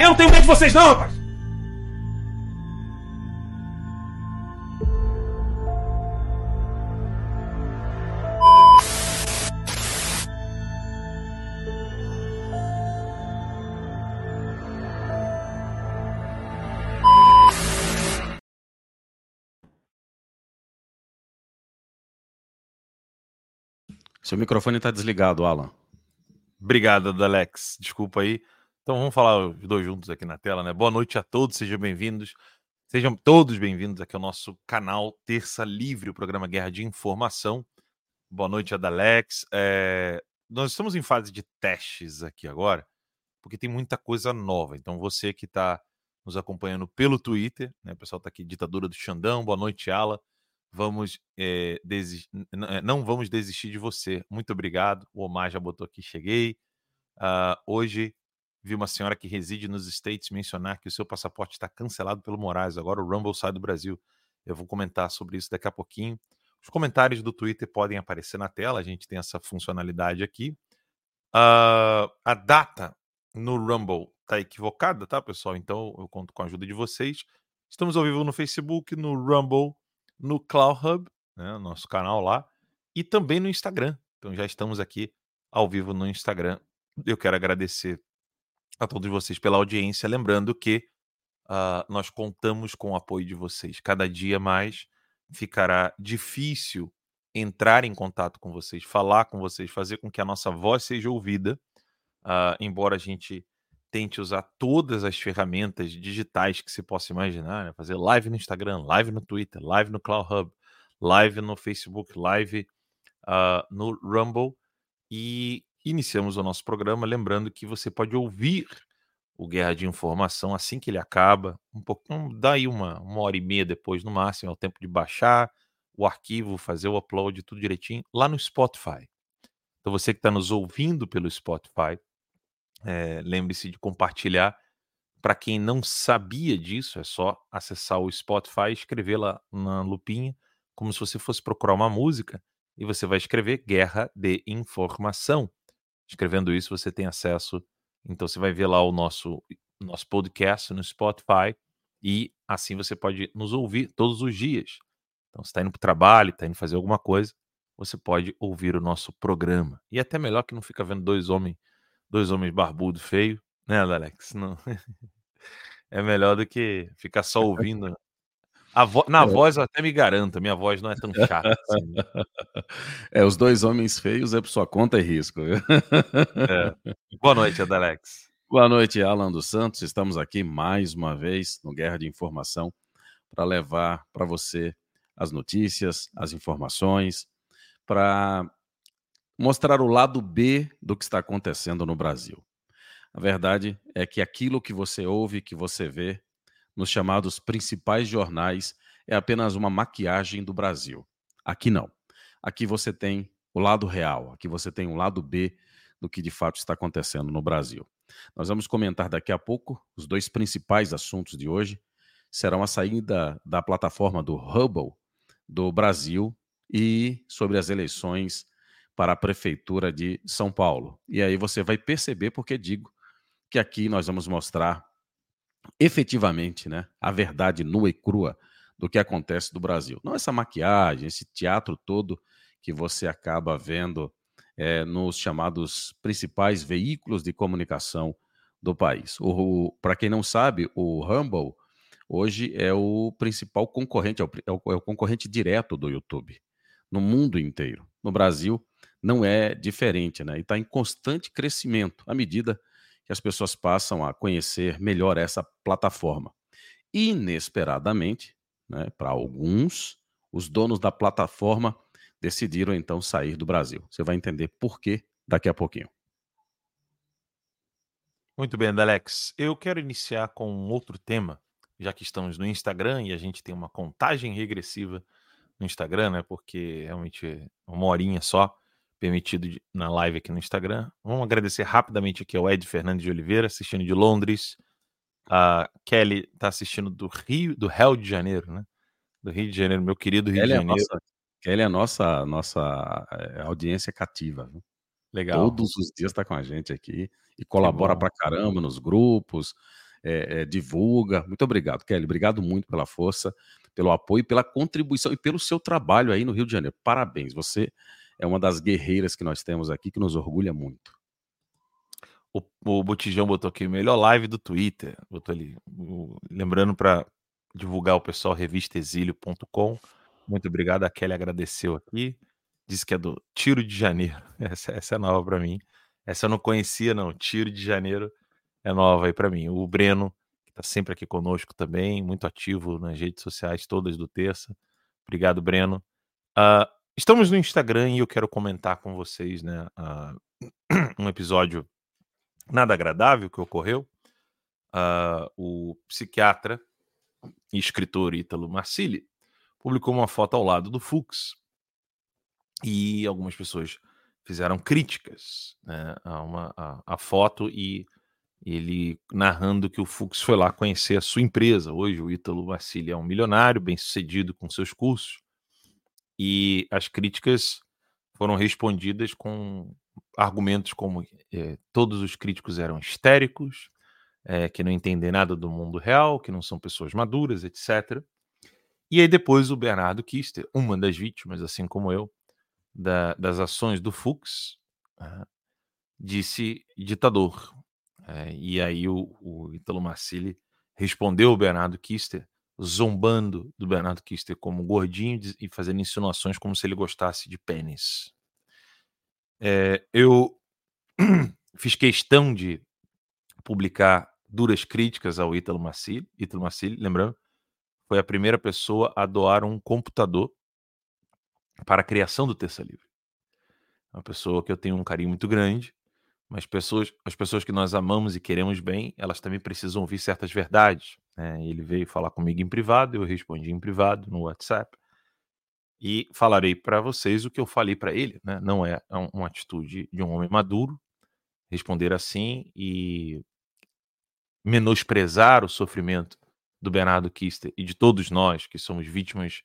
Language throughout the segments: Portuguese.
Eu não tenho medo de vocês, não, rapaz! Seu microfone está desligado, Alan. Obrigado, Alex. Desculpa aí. Então vamos falar os dois juntos aqui na tela, né? Boa noite a todos, sejam bem-vindos. Sejam todos bem-vindos aqui ao nosso canal Terça Livre, o programa Guerra de Informação. Boa noite, Adalex. É... Nós estamos em fase de testes aqui agora, porque tem muita coisa nova. Então você que está nos acompanhando pelo Twitter, né? O pessoal está aqui, ditadura do Xandão. Boa noite, Ala. Vamos é, não vamos desistir de você. Muito obrigado. O Omar já botou aqui, cheguei. Uh, hoje vi uma senhora que reside nos States mencionar que o seu passaporte está cancelado pelo Moraes. Agora o Rumble sai do Brasil. Eu vou comentar sobre isso daqui a pouquinho. Os comentários do Twitter podem aparecer na tela, a gente tem essa funcionalidade aqui. Uh, a data no Rumble está equivocada, tá, pessoal? Então eu conto com a ajuda de vocês. Estamos ao vivo no Facebook, no Rumble, no Cloud Hub, né, nosso canal lá, e também no Instagram. Então já estamos aqui ao vivo no Instagram. Eu quero agradecer a todos vocês pela audiência. Lembrando que uh, nós contamos com o apoio de vocês. Cada dia mais ficará difícil entrar em contato com vocês, falar com vocês, fazer com que a nossa voz seja ouvida. Uh, embora a gente tente usar todas as ferramentas digitais que se possa imaginar, né? fazer live no Instagram, live no Twitter, live no Cloud Hub, live no Facebook, live uh, no Rumble. E iniciamos o nosso programa, lembrando que você pode ouvir o Guerra de Informação assim que ele acaba, um pouquinho, daí uma, uma hora e meia depois, no máximo, é o tempo de baixar o arquivo, fazer o upload, tudo direitinho, lá no Spotify. Então você que está nos ouvindo pelo Spotify, é, lembre-se de compartilhar. Para quem não sabia disso, é só acessar o Spotify, escrever lá na lupinha, como se você fosse procurar uma música, e você vai escrever Guerra de Informação. Escrevendo isso, você tem acesso. Então, você vai ver lá o nosso, nosso podcast no Spotify e assim você pode nos ouvir todos os dias. Então, você está indo para o trabalho, está indo fazer alguma coisa, você pode ouvir o nosso programa. E é até melhor que não fica vendo dois homens, dois homens barbudos feios, né, Alex? Não. É melhor do que ficar só ouvindo Vo... Na é. voz eu até me garanto, minha voz não é tão chata assim. Né? É, os dois homens feios é por sua conta e risco. É. Boa noite, Adalex. Boa noite, Alan dos Santos. Estamos aqui mais uma vez no Guerra de Informação para levar para você as notícias, as informações, para mostrar o lado B do que está acontecendo no Brasil. A verdade é que aquilo que você ouve, que você vê, nos chamados principais jornais é apenas uma maquiagem do Brasil. Aqui não. Aqui você tem o lado real, aqui você tem o lado B do que de fato está acontecendo no Brasil. Nós vamos comentar daqui a pouco os dois principais assuntos de hoje. Serão a saída da plataforma do Hubble do Brasil e sobre as eleições para a Prefeitura de São Paulo. E aí você vai perceber porque digo que aqui nós vamos mostrar efetivamente né, a verdade nua e crua do que acontece no Brasil. Não essa maquiagem, esse teatro todo que você acaba vendo é, nos chamados principais veículos de comunicação do país. Para quem não sabe, o Rumble hoje é o principal concorrente, é o, é o, é o concorrente direto do YouTube no mundo inteiro. No Brasil não é diferente, né? E está em constante crescimento à medida que as pessoas passam a conhecer melhor essa plataforma. Inesperadamente, né, para alguns, os donos da plataforma decidiram então sair do Brasil. Você vai entender por quê daqui a pouquinho. Muito bem, Alex. Eu quero iniciar com um outro tema, já que estamos no Instagram e a gente tem uma contagem regressiva no Instagram, né? Porque realmente uma horinha só permitido de, na live aqui no Instagram. Vamos agradecer rapidamente aqui ao Ed Fernandes de Oliveira, assistindo de Londres. A Kelly está assistindo do Rio, do Rio de Janeiro, né? Do Rio de Janeiro, meu querido Rio Kelly de Janeiro. É nossa, Kelly é a nossa, nossa é, audiência cativa. Viu? Legal. Todos os dias está com a gente aqui e colabora pra caramba nos grupos, é, é, divulga. Muito obrigado, Kelly. Obrigado muito pela força, pelo apoio, pela contribuição e pelo seu trabalho aí no Rio de Janeiro. Parabéns. Você é uma das guerreiras que nós temos aqui que nos orgulha muito. O, o Botijão botou aqui, melhor live do Twitter. Botou ali. O, lembrando para divulgar o pessoal, revistaexílio.com. Muito obrigado. A Kelly agradeceu aqui. Disse que é do Tiro de Janeiro. Essa, essa é nova para mim. Essa eu não conhecia, não. Tiro de Janeiro é nova aí para mim. O Breno, que está sempre aqui conosco também, muito ativo nas redes sociais todas do Terça. Obrigado, Breno. Uh, Estamos no Instagram e eu quero comentar com vocês né, uh, um episódio nada agradável que ocorreu. Uh, o psiquiatra e escritor Ítalo Marcilli publicou uma foto ao lado do Fux e algumas pessoas fizeram críticas né, a, uma, a, a foto e ele narrando que o Fux foi lá conhecer a sua empresa. Hoje o Ítalo Marcilli é um milionário, bem sucedido com seus cursos e as críticas foram respondidas com argumentos como é, todos os críticos eram histéricos, é, que não entendem nada do mundo real, que não são pessoas maduras, etc. E aí depois o Bernardo Kister, uma das vítimas, assim como eu, da, das ações do Fux, uh, disse ditador. É, e aí o, o Italo Marcilli respondeu ao Bernardo Kister zombando do Bernardo Kister como gordinho e fazendo insinuações como se ele gostasse de pênis. É, eu fiz questão de publicar duras críticas ao Ítalo Marcilli. Ítalo Marcilli, lembrando, foi a primeira pessoa a doar um computador para a criação do Terça Livre. Uma pessoa que eu tenho um carinho muito grande, mas pessoas, as pessoas que nós amamos e queremos bem, elas também precisam ouvir certas verdades. Né? Ele veio falar comigo em privado, eu respondi em privado no WhatsApp e falarei para vocês o que eu falei para ele. Né? Não é uma atitude de um homem maduro responder assim e menosprezar o sofrimento do Bernardo Kister e de todos nós que somos vítimas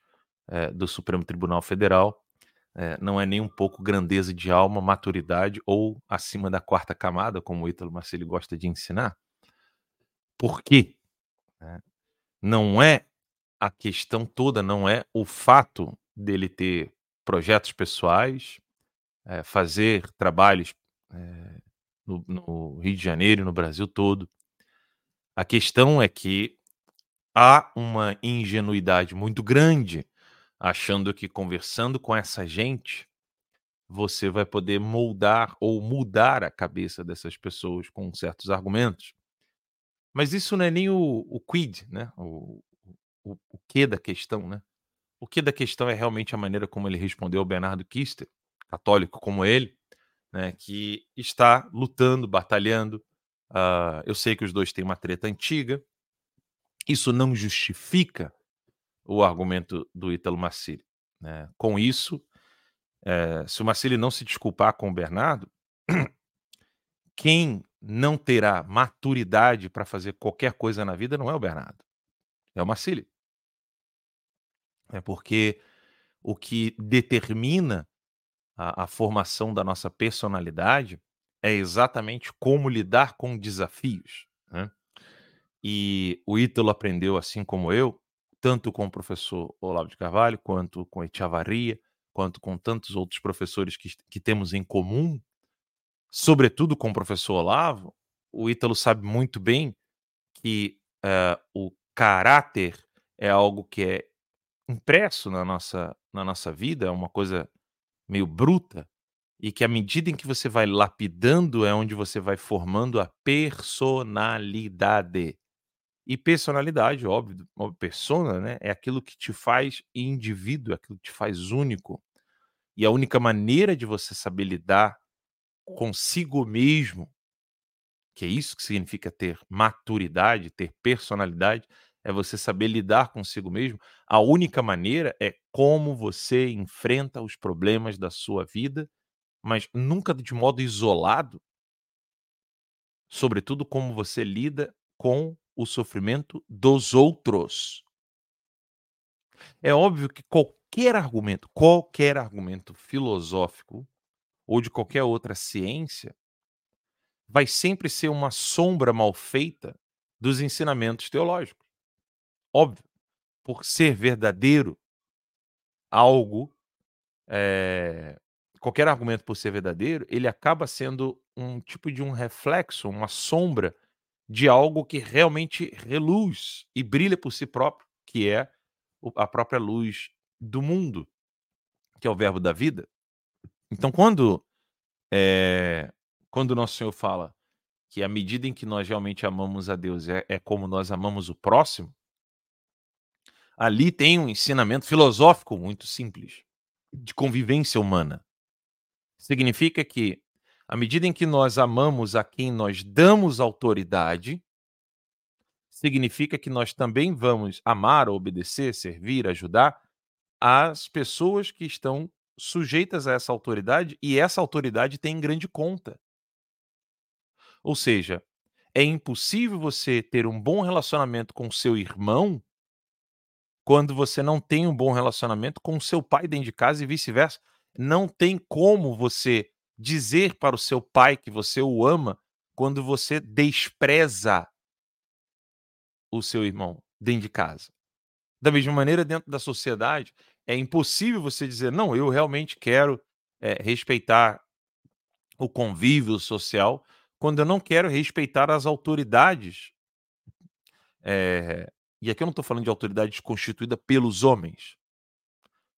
é, do Supremo Tribunal Federal. É, não é nem um pouco grandeza de alma, maturidade ou acima da quarta camada, como o Ítalo Marcelo gosta de ensinar. Por quê? Né? Não é a questão toda, não é o fato dele ter projetos pessoais, é, fazer trabalhos é, no, no Rio de Janeiro e no Brasil todo. A questão é que há uma ingenuidade muito grande achando que conversando com essa gente você vai poder moldar ou mudar a cabeça dessas pessoas com certos argumentos. Mas isso não é nem o, o quid, né? O, o, o que da questão, né? O que da questão é realmente a maneira como ele respondeu ao Bernardo Kister, católico como ele, né? Que está lutando, batalhando. Uh, eu sei que os dois têm uma treta antiga. Isso não justifica o argumento do Ítalo Marcilli. Né? Com isso, é, se o Marcilli não se desculpar com o Bernardo, quem não terá maturidade para fazer qualquer coisa na vida não é o Bernardo, é o Marcílio. É porque o que determina a, a formação da nossa personalidade é exatamente como lidar com desafios. Né? E o Ítalo aprendeu, assim como eu, tanto com o professor Olavo de Carvalho, quanto com Echavarria, quanto com tantos outros professores que, que temos em comum, sobretudo com o professor Olavo, o Ítalo sabe muito bem que uh, o caráter é algo que é impresso na nossa, na nossa vida, é uma coisa meio bruta, e que à medida em que você vai lapidando é onde você vai formando a personalidade. E personalidade, óbvio, persona, né, é aquilo que te faz indivíduo, é aquilo que te faz único. E a única maneira de você saber lidar consigo mesmo, que é isso que significa ter maturidade, ter personalidade, é você saber lidar consigo mesmo. A única maneira é como você enfrenta os problemas da sua vida, mas nunca de modo isolado. Sobretudo como você lida com o sofrimento dos outros. É óbvio que qualquer argumento, qualquer argumento filosófico ou de qualquer outra ciência vai sempre ser uma sombra mal feita dos ensinamentos teológicos. Óbvio, por ser verdadeiro, algo, é, qualquer argumento por ser verdadeiro, ele acaba sendo um tipo de um reflexo, uma sombra de algo que realmente reluz e brilha por si próprio, que é a própria luz do mundo, que é o verbo da vida. Então, quando é, quando o nosso Senhor fala que à medida em que nós realmente amamos a Deus é, é como nós amamos o próximo, ali tem um ensinamento filosófico muito simples de convivência humana. Significa que, à medida em que nós amamos a quem nós damos autoridade, significa que nós também vamos amar, obedecer, servir, ajudar as pessoas que estão sujeitas a essa autoridade e essa autoridade tem grande conta. Ou seja, é impossível você ter um bom relacionamento com seu irmão quando você não tem um bom relacionamento com seu pai dentro de casa e vice-versa. Não tem como você dizer para o seu pai que você o ama quando você despreza o seu irmão dentro de casa. Da mesma maneira, dentro da sociedade, é impossível você dizer, não, eu realmente quero é, respeitar o convívio social, quando eu não quero respeitar as autoridades é, e aqui eu não estou falando de autoridade constituída pelos homens.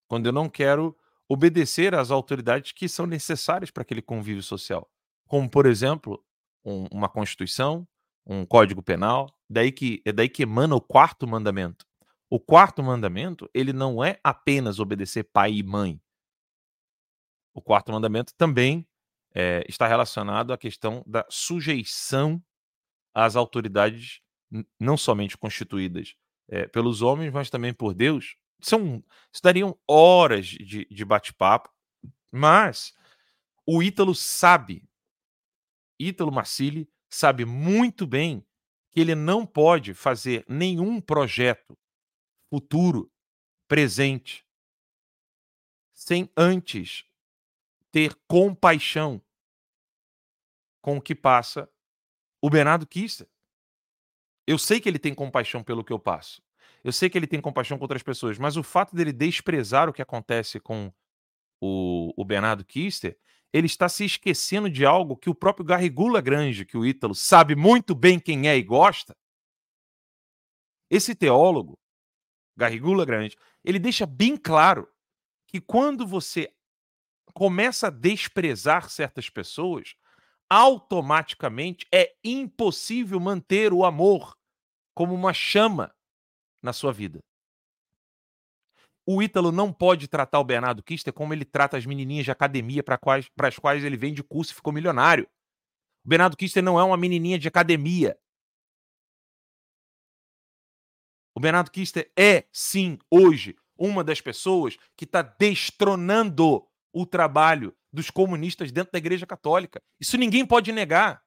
Quando eu não quero obedecer às autoridades que são necessárias para aquele convívio social. Como, por exemplo, um, uma Constituição, um Código Penal. Daí que, é daí que emana o quarto mandamento. O quarto mandamento, ele não é apenas obedecer pai e mãe. O quarto mandamento também é, está relacionado à questão da sujeição às autoridades não somente constituídas é, pelos homens, mas também por Deus, são, estariam horas de, de bate-papo, mas o Ítalo sabe, Ítalo Marcilli sabe muito bem que ele não pode fazer nenhum projeto futuro, presente, sem antes ter compaixão com o que passa o Bernardo Kister. Eu sei que ele tem compaixão pelo que eu passo. Eu sei que ele tem compaixão com outras pessoas, mas o fato dele desprezar o que acontece com o, o Bernardo Kister, ele está se esquecendo de algo que o próprio Garrigula Grange, que o Ítalo sabe muito bem quem é e gosta. Esse teólogo, Garrigula Grange, ele deixa bem claro que quando você começa a desprezar certas pessoas, automaticamente é impossível manter o amor como uma chama na sua vida. O Ítalo não pode tratar o Bernardo Kister como ele trata as menininhas de academia para as quais ele vende curso e ficou milionário. O Bernardo Kister não é uma menininha de academia. O Bernardo Kister é, sim, hoje, uma das pessoas que está destronando o trabalho dos comunistas dentro da Igreja Católica. Isso ninguém pode negar.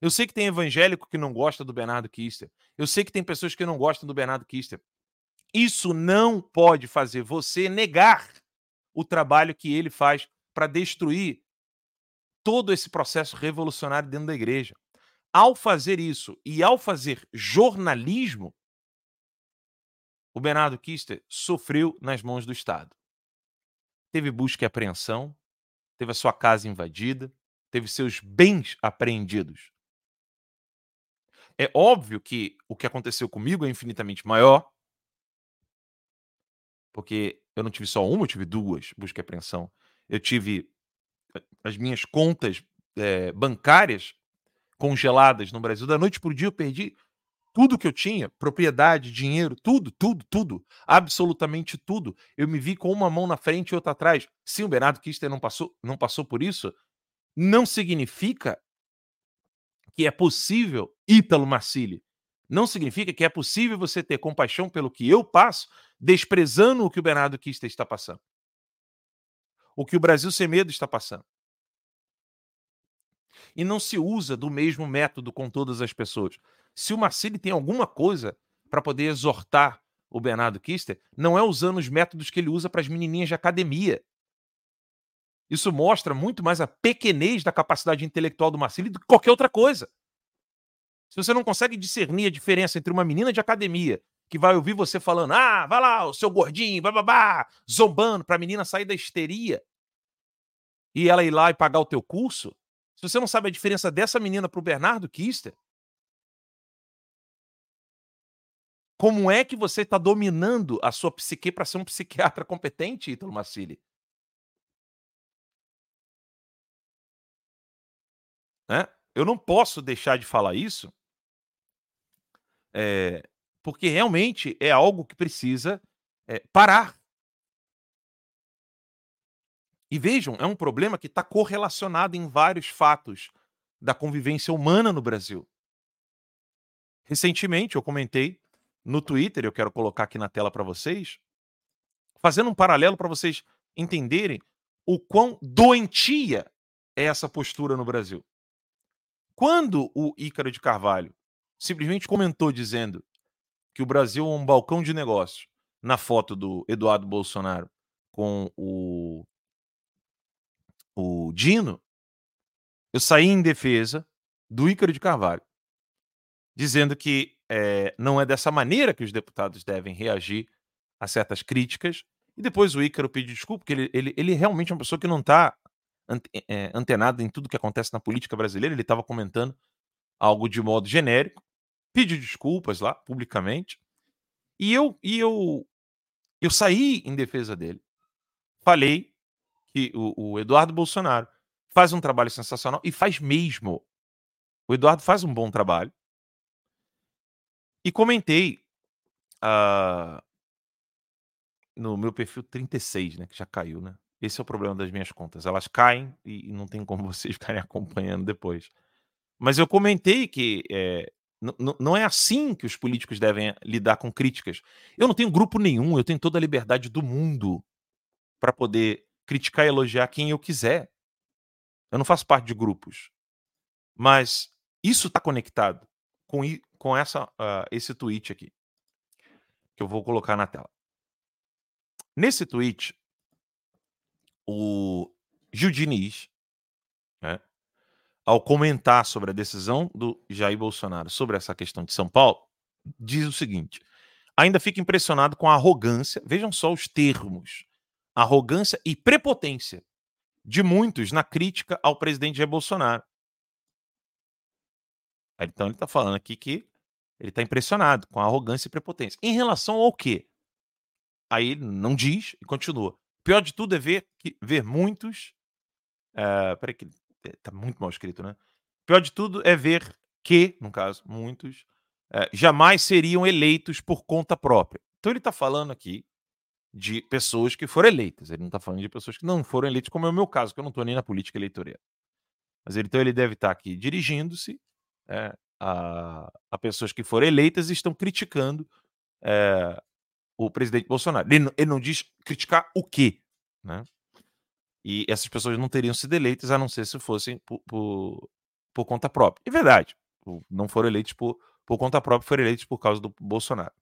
Eu sei que tem evangélico que não gosta do Bernardo Kister. Eu sei que tem pessoas que não gostam do Bernardo Kister. Isso não pode fazer você negar o trabalho que ele faz para destruir todo esse processo revolucionário dentro da igreja. Ao fazer isso e ao fazer jornalismo, o Bernardo Kister sofreu nas mãos do Estado. Teve busca e apreensão, teve a sua casa invadida, teve seus bens apreendidos. É óbvio que o que aconteceu comigo é infinitamente maior, porque eu não tive só uma, eu tive duas busca e apreensão. Eu tive as minhas contas é, bancárias congeladas no Brasil. Da noite para o dia eu perdi tudo que eu tinha, propriedade, dinheiro, tudo, tudo, tudo, absolutamente tudo. Eu me vi com uma mão na frente e outra atrás. Sim, o Bernardo Kister não passou, não passou por isso, não significa que é possível pelo Marcili. Não significa que é possível você ter compaixão pelo que eu passo, desprezando o que o Bernardo Kister está passando. O que o Brasil Sem Medo está passando. E não se usa do mesmo método com todas as pessoas. Se o Marcili tem alguma coisa para poder exortar o Bernardo Kister, não é usando os métodos que ele usa para as menininhas de academia. Isso mostra muito mais a pequenez da capacidade intelectual do Marcili do que qualquer outra coisa. Se você não consegue discernir a diferença entre uma menina de academia que vai ouvir você falando, ah, vai lá, o seu gordinho, bababá, zombando para a menina sair da histeria e ela ir lá e pagar o teu curso, se você não sabe a diferença dessa menina para o Bernardo Kister, como é que você está dominando a sua psique para ser um psiquiatra competente, Ítalo Massili? Né? Eu não posso deixar de falar isso, é, porque realmente é algo que precisa é, parar. E vejam, é um problema que está correlacionado em vários fatos da convivência humana no Brasil. Recentemente, eu comentei no Twitter, eu quero colocar aqui na tela para vocês, fazendo um paralelo para vocês entenderem o quão doentia é essa postura no Brasil. Quando o Ícaro de Carvalho simplesmente comentou dizendo que o Brasil é um balcão de negócios na foto do Eduardo Bolsonaro com o, o Dino, eu saí em defesa do Ícaro de Carvalho, dizendo que é, não é dessa maneira que os deputados devem reagir a certas críticas. E depois o Ícaro pediu desculpa, porque ele, ele, ele realmente é uma pessoa que não está é, antenado em tudo que acontece na política brasileira, ele estava comentando algo de modo genérico, pediu desculpas lá publicamente, e eu e eu eu saí em defesa dele. Falei que o, o Eduardo Bolsonaro faz um trabalho sensacional e faz mesmo. O Eduardo faz um bom trabalho. E comentei uh, no meu perfil 36, né? Que já caiu, né? Esse é o problema das minhas contas. Elas caem e não tem como vocês ficarem acompanhando depois. Mas eu comentei que é, não é assim que os políticos devem lidar com críticas. Eu não tenho grupo nenhum, eu tenho toda a liberdade do mundo para poder criticar e elogiar quem eu quiser. Eu não faço parte de grupos. Mas isso está conectado com, com essa, uh, esse tweet aqui, que eu vou colocar na tela. Nesse tweet, o Gil Diniz, né, ao comentar sobre a decisão do Jair Bolsonaro sobre essa questão de São Paulo, diz o seguinte: ainda fica impressionado com a arrogância, vejam só os termos, arrogância e prepotência de muitos na crítica ao presidente Jair Bolsonaro. Então ele está falando aqui que ele está impressionado com a arrogância e prepotência. Em relação ao quê? Aí ele não diz e continua. Pior de tudo é ver, que, ver muitos. Uh, peraí, que tá muito mal escrito, né? Pior de tudo é ver que, no caso, muitos uh, jamais seriam eleitos por conta própria. Então ele está falando aqui de pessoas que foram eleitas. Ele não está falando de pessoas que não foram eleitas, como é o meu caso, que eu não estou nem na política eleitoral. Mas então ele deve estar tá aqui dirigindo-se é, a, a, pessoas que foram eleitas e estão criticando é, o presidente Bolsonaro. Ele, ele não diz criticar o quê, né? E essas pessoas não teriam sido eleitas a não ser se fossem por, por, por conta própria. É verdade. Não foram eleitos por, por conta própria, foram eleitos por causa do Bolsonaro.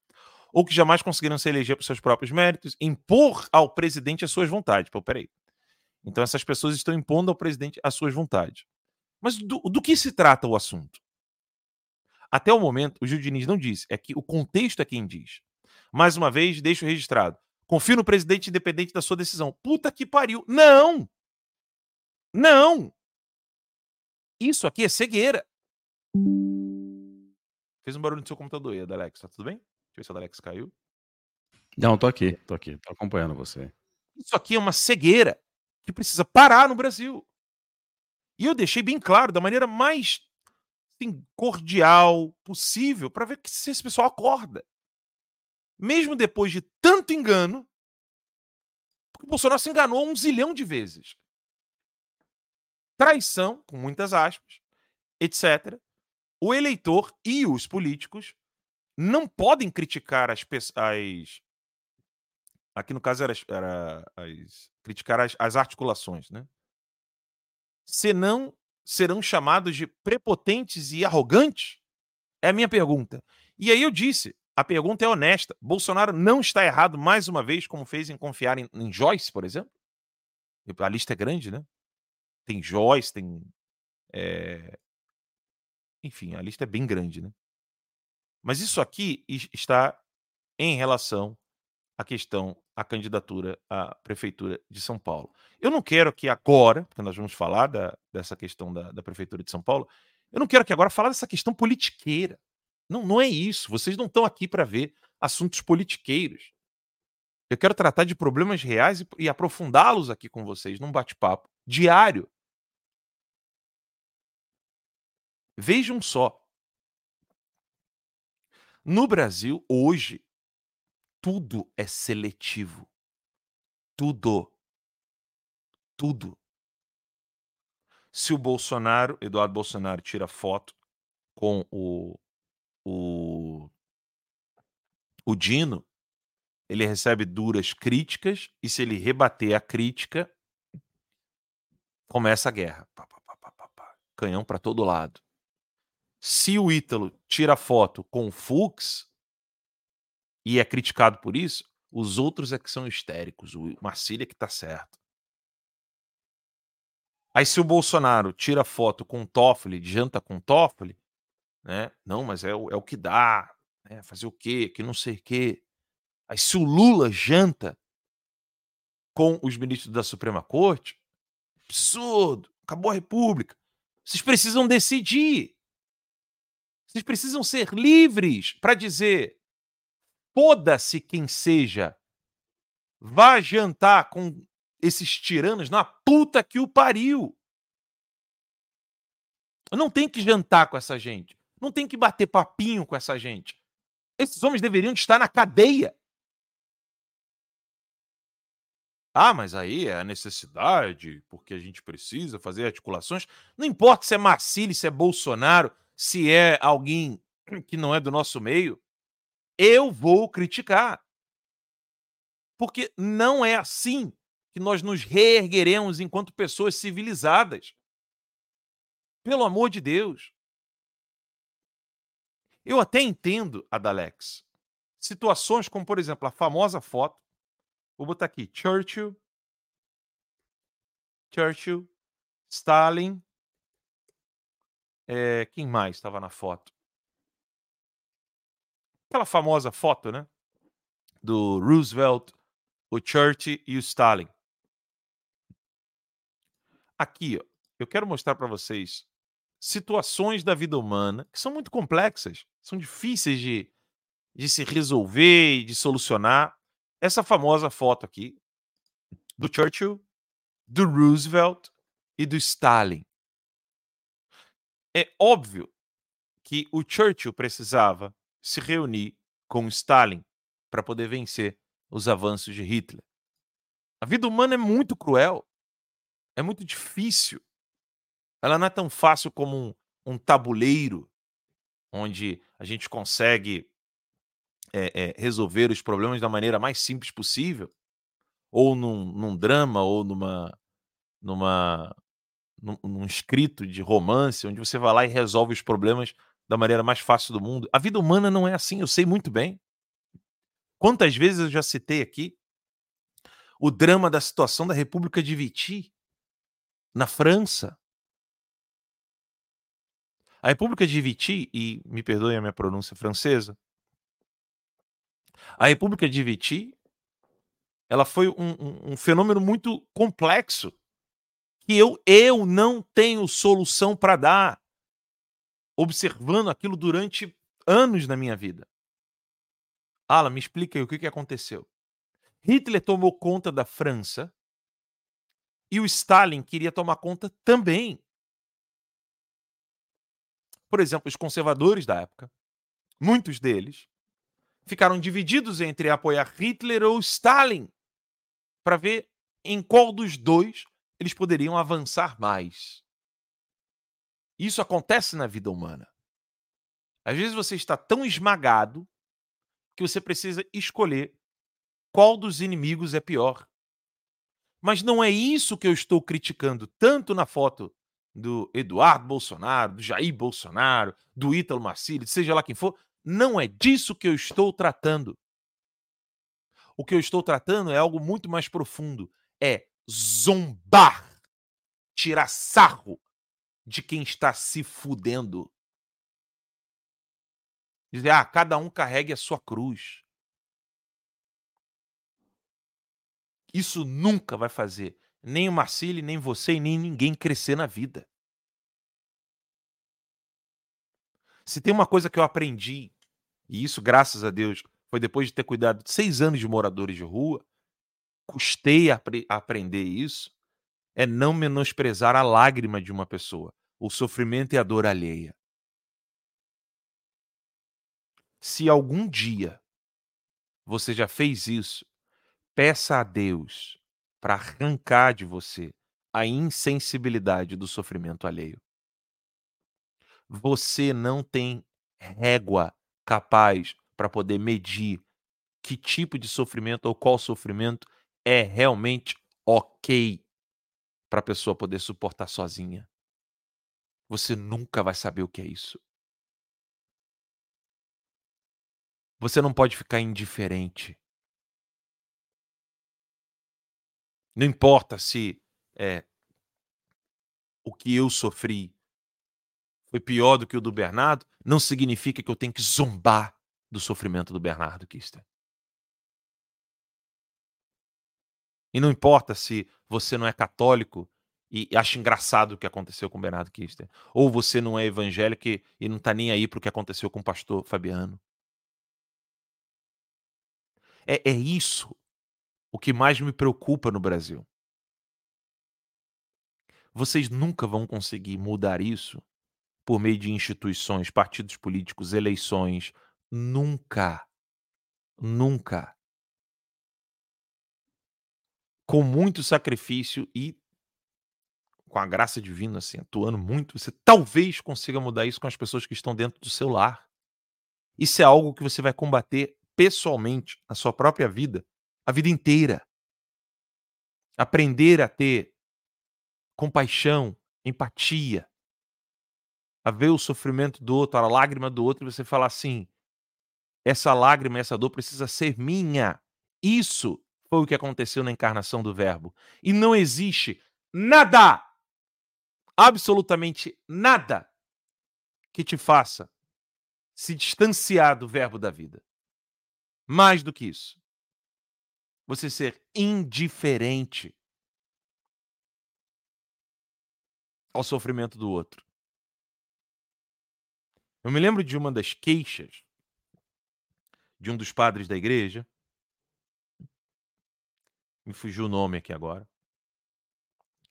Ou que jamais conseguiram se eleger por seus próprios méritos, impor ao presidente as suas vontades. Pô, peraí. Então essas pessoas estão impondo ao presidente as suas vontades. Mas do, do que se trata o assunto? Até o momento, o Gil Diniz não disse. É que o contexto é quem diz. Mais uma vez, deixo registrado. Confio no presidente independente da sua decisão. Puta que pariu. Não! Não! Isso aqui é cegueira. Fez um barulho no seu computador aí, Alex. Tá tudo bem? Deixa eu ver se o Alex caiu. Não, tô aqui, tô aqui, tô acompanhando você. Isso aqui é uma cegueira que precisa parar no Brasil. E eu deixei bem claro, da maneira mais assim, cordial possível, para ver se esse pessoal acorda. Mesmo depois de tanto engano, porque o Bolsonaro se enganou um zilhão de vezes. Traição, com muitas aspas, etc. O eleitor e os políticos não podem criticar as, as aqui no caso era, era as, criticar as, as articulações, né? Senão serão chamados de prepotentes e arrogantes? É a minha pergunta. E aí eu disse, a pergunta é honesta. Bolsonaro não está errado mais uma vez, como fez em confiar em, em Joyce, por exemplo? A lista é grande, né? Tem Joyce, tem. É... Enfim, a lista é bem grande, né? Mas isso aqui está em relação à questão, à candidatura à Prefeitura de São Paulo. Eu não quero que agora, porque nós vamos falar da, dessa questão da, da Prefeitura de São Paulo, eu não quero que agora falar dessa questão politiqueira. Não, não é isso. Vocês não estão aqui para ver assuntos politiqueiros. Eu quero tratar de problemas reais e, e aprofundá-los aqui com vocês num bate-papo diário. Vejam só. No Brasil, hoje, tudo é seletivo. Tudo. Tudo. Se o Bolsonaro, Eduardo Bolsonaro, tira foto com o o, o Dino, ele recebe duras críticas e se ele rebater a crítica, começa a guerra. Canhão para todo lado. Se o Ítalo tira foto com o Fux e é criticado por isso, os outros é que são histéricos. O Marcília é que tá certo. Aí se o Bolsonaro tira foto com o Toffoli, janta com o Toffoli, né? Não, mas é o, é o que dá, né? fazer o quê? Que não sei o quê. Aí se o Lula janta com os ministros da Suprema Corte, absurdo, acabou a República. Vocês precisam decidir. Vocês precisam ser livres para dizer: foda-se quem seja, vá jantar com esses tiranos na puta que o pariu. Não tem que jantar com essa gente. Não tem que bater papinho com essa gente. Esses homens deveriam estar na cadeia. Ah, mas aí é a necessidade, porque a gente precisa fazer articulações. Não importa se é Marcílio, se é Bolsonaro, se é alguém que não é do nosso meio, eu vou criticar. Porque não é assim que nós nos reergueremos enquanto pessoas civilizadas. Pelo amor de Deus. Eu até entendo a Dalex. Situações como, por exemplo, a famosa foto. Vou botar aqui: Churchill, Churchill, Stalin. É, quem mais estava na foto? Aquela famosa foto, né? Do Roosevelt, o Churchill e o Stalin. Aqui, ó, eu quero mostrar para vocês situações da vida humana que são muito complexas são difíceis de, de se resolver e de solucionar. Essa famosa foto aqui do Churchill, do Roosevelt e do Stalin. É óbvio que o Churchill precisava se reunir com Stalin para poder vencer os avanços de Hitler. A vida humana é muito cruel, é muito difícil. Ela não é tão fácil como um, um tabuleiro onde a gente consegue é, é, resolver os problemas da maneira mais simples possível, ou num, num drama, ou numa, numa, num, num escrito de romance, onde você vai lá e resolve os problemas da maneira mais fácil do mundo. A vida humana não é assim, eu sei muito bem. Quantas vezes eu já citei aqui o drama da situação da República de Vichy, na França. A República de Vichy, e me perdoe a minha pronúncia francesa, a República de Vichy, ela foi um, um, um fenômeno muito complexo que eu, eu não tenho solução para dar, observando aquilo durante anos na minha vida. Alan, me explica aí o que, que aconteceu. Hitler tomou conta da França e o Stalin queria tomar conta também. Por exemplo, os conservadores da época, muitos deles, ficaram divididos entre apoiar Hitler ou Stalin para ver em qual dos dois eles poderiam avançar mais. Isso acontece na vida humana. Às vezes você está tão esmagado que você precisa escolher qual dos inimigos é pior. Mas não é isso que eu estou criticando tanto na foto do Eduardo Bolsonaro, do Jair Bolsonaro, do Ítalo Marcílio, seja lá quem for. Não é disso que eu estou tratando. O que eu estou tratando é algo muito mais profundo. É zombar, tirar sarro de quem está se fudendo. Dizer, ah, cada um carregue a sua cruz. Isso nunca vai fazer nem o Marcílio, nem você e nem ninguém crescer na vida. Se tem uma coisa que eu aprendi, e isso, graças a Deus, foi depois de ter cuidado de seis anos de moradores de rua, custei a, aprender isso, é não menosprezar a lágrima de uma pessoa, o sofrimento e a dor alheia. Se algum dia você já fez isso, peça a Deus para arrancar de você a insensibilidade do sofrimento alheio. Você não tem régua capaz para poder medir que tipo de sofrimento ou qual sofrimento é realmente ok para a pessoa poder suportar sozinha. Você nunca vai saber o que é isso. Você não pode ficar indiferente. Não importa se é, o que eu sofri foi pior do que o do Bernardo, não significa que eu tenho que zombar do sofrimento do Bernardo Kister. E não importa se você não é católico e acha engraçado o que aconteceu com Bernardo Kister. Ou você não é evangélico e, não está nem aí para o que aconteceu com o pastor Fabiano. É, é isso o que mais me preocupa no Brasil. Vocês nunca vão conseguir mudar isso por meio de instituições, partidos políticos, eleições. Nunca. Nunca com muito sacrifício e com a graça divina, assim, atuando muito, você talvez consiga mudar isso com as pessoas que estão dentro do seu lar. Isso é algo que você vai combater pessoalmente na sua própria vida, a vida inteira. Aprender a ter compaixão, empatia, a ver o sofrimento do outro, a lágrima do outro, e você falar assim: essa lágrima, essa dor precisa ser minha. Isso foi o que aconteceu na encarnação do Verbo. E não existe nada, absolutamente nada, que te faça se distanciar do Verbo da vida. Mais do que isso. Você ser indiferente ao sofrimento do outro. Eu me lembro de uma das queixas de um dos padres da igreja me fugiu o nome aqui agora,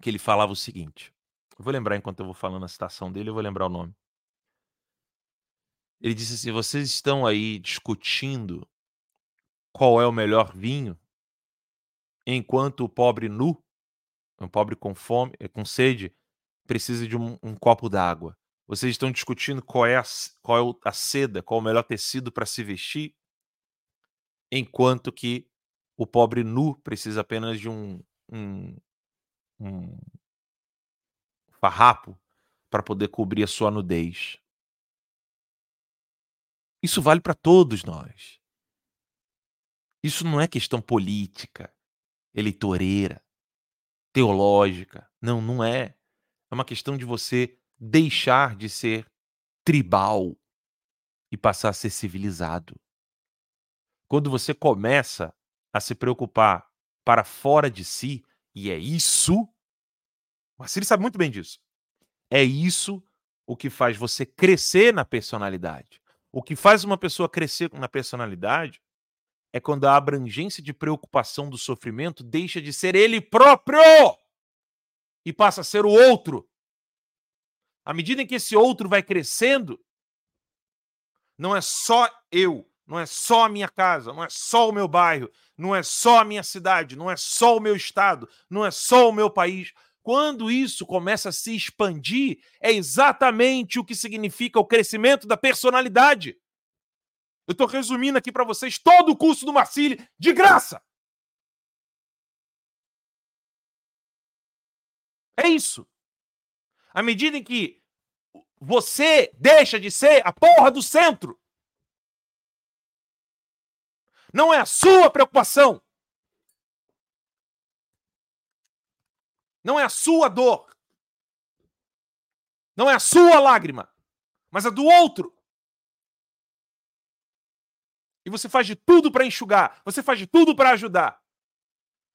que ele falava o seguinte. Eu vou lembrar enquanto eu vou falando a citação dele, eu vou lembrar o nome. Ele disse assim: vocês estão aí discutindo qual é o melhor vinho, enquanto o pobre nu, um pobre com fome, eh, com sede, precisa de um, um copo d'água. Vocês estão discutindo qual é a, qual é a seda, qual é o melhor tecido para se vestir, enquanto que o pobre nu precisa apenas de um, um, um farrapo para poder cobrir a sua nudez. Isso vale para todos nós. Isso não é questão política, eleitoreira, teológica. Não, não é. É uma questão de você deixar de ser tribal e passar a ser civilizado. Quando você começa a se preocupar para fora de si, e é isso, ele sabe muito bem disso. É isso o que faz você crescer na personalidade. O que faz uma pessoa crescer na personalidade é quando a abrangência de preocupação do sofrimento deixa de ser ele próprio e passa a ser o outro. À medida em que esse outro vai crescendo, não é só eu, não é só a minha casa, não é só o meu bairro, não é só a minha cidade, não é só o meu estado, não é só o meu país. Quando isso começa a se expandir, é exatamente o que significa o crescimento da personalidade. Eu estou resumindo aqui para vocês todo o curso do Marcili de graça. É isso. À medida em que você deixa de ser a porra do centro, não é a sua preocupação, não é a sua dor, não é a sua lágrima, mas a do outro. E você faz de tudo para enxugar, você faz de tudo para ajudar.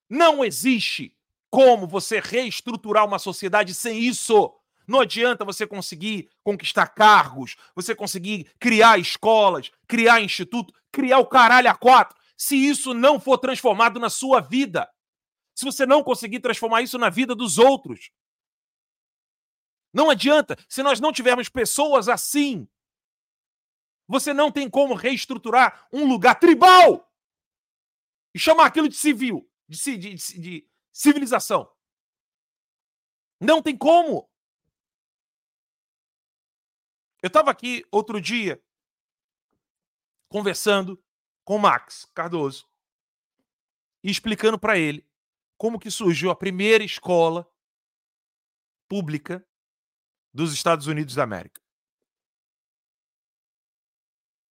Não existe como você reestruturar uma sociedade sem isso. Não adianta você conseguir conquistar cargos, você conseguir criar escolas, criar instituto, criar o caralho a quatro, se isso não for transformado na sua vida. Se você não conseguir transformar isso na vida dos outros. Não adianta, se nós não tivermos pessoas assim você não tem como reestruturar um lugar tribal e chamar aquilo de civil, de, de, de, de civilização. Não tem como. Eu estava aqui outro dia conversando com o Max Cardoso e explicando para ele como que surgiu a primeira escola pública dos Estados Unidos da América.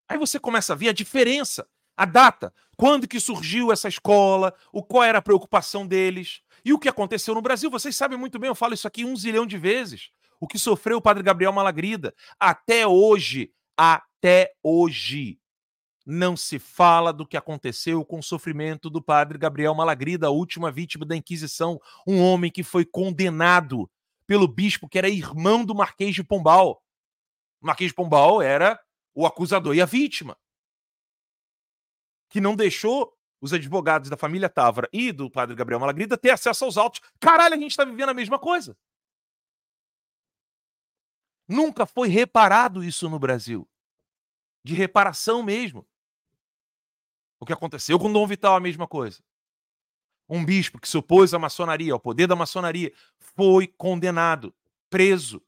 Aí você começa a ver a diferença, a data, quando que surgiu essa escola, o qual era a preocupação deles e o que aconteceu no Brasil. Vocês sabem muito bem, eu falo isso aqui um zilhão de vezes. O que sofreu o padre Gabriel Malagrida. Até hoje, até hoje, não se fala do que aconteceu com o sofrimento do padre Gabriel Malagrida, a última vítima da Inquisição, um homem que foi condenado pelo bispo que era irmão do Marquês de Pombal. O Marquês de Pombal era o acusador e a vítima. Que não deixou os advogados da família Távora e do padre Gabriel Malagrida ter acesso aos autos. Caralho, a gente está vivendo a mesma coisa. Nunca foi reparado isso no Brasil. De reparação mesmo. O que aconteceu com Dom Vital, a mesma coisa. Um bispo que se opôs à maçonaria, ao poder da maçonaria, foi condenado, preso,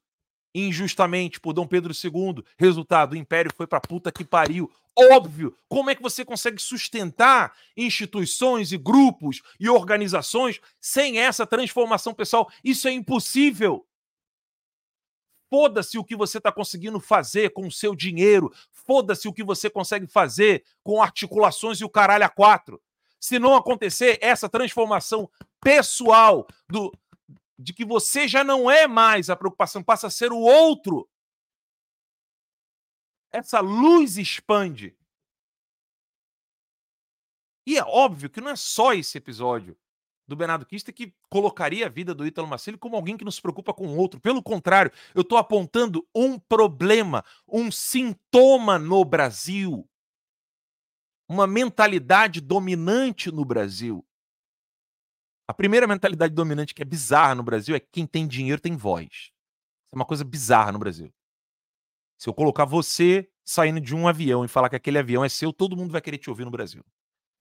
injustamente por Dom Pedro II. Resultado, o império foi para puta que pariu. Óbvio, como é que você consegue sustentar instituições e grupos e organizações sem essa transformação pessoal? Isso é impossível. Foda-se o que você está conseguindo fazer com o seu dinheiro. Foda-se o que você consegue fazer com articulações e o caralho a quatro. Se não acontecer essa transformação pessoal do, de que você já não é mais a preocupação, passa a ser o outro. Essa luz expande. E é óbvio que não é só esse episódio do Bernardo Kister que colocaria a vida do Ítalo Marcelo como alguém que não se preocupa com o outro. Pelo contrário, eu estou apontando um problema, um sintoma no Brasil. Uma mentalidade dominante no Brasil. A primeira mentalidade dominante que é bizarra no Brasil é que quem tem dinheiro tem voz. Isso é uma coisa bizarra no Brasil. Se eu colocar você saindo de um avião e falar que aquele avião é seu, todo mundo vai querer te ouvir no Brasil.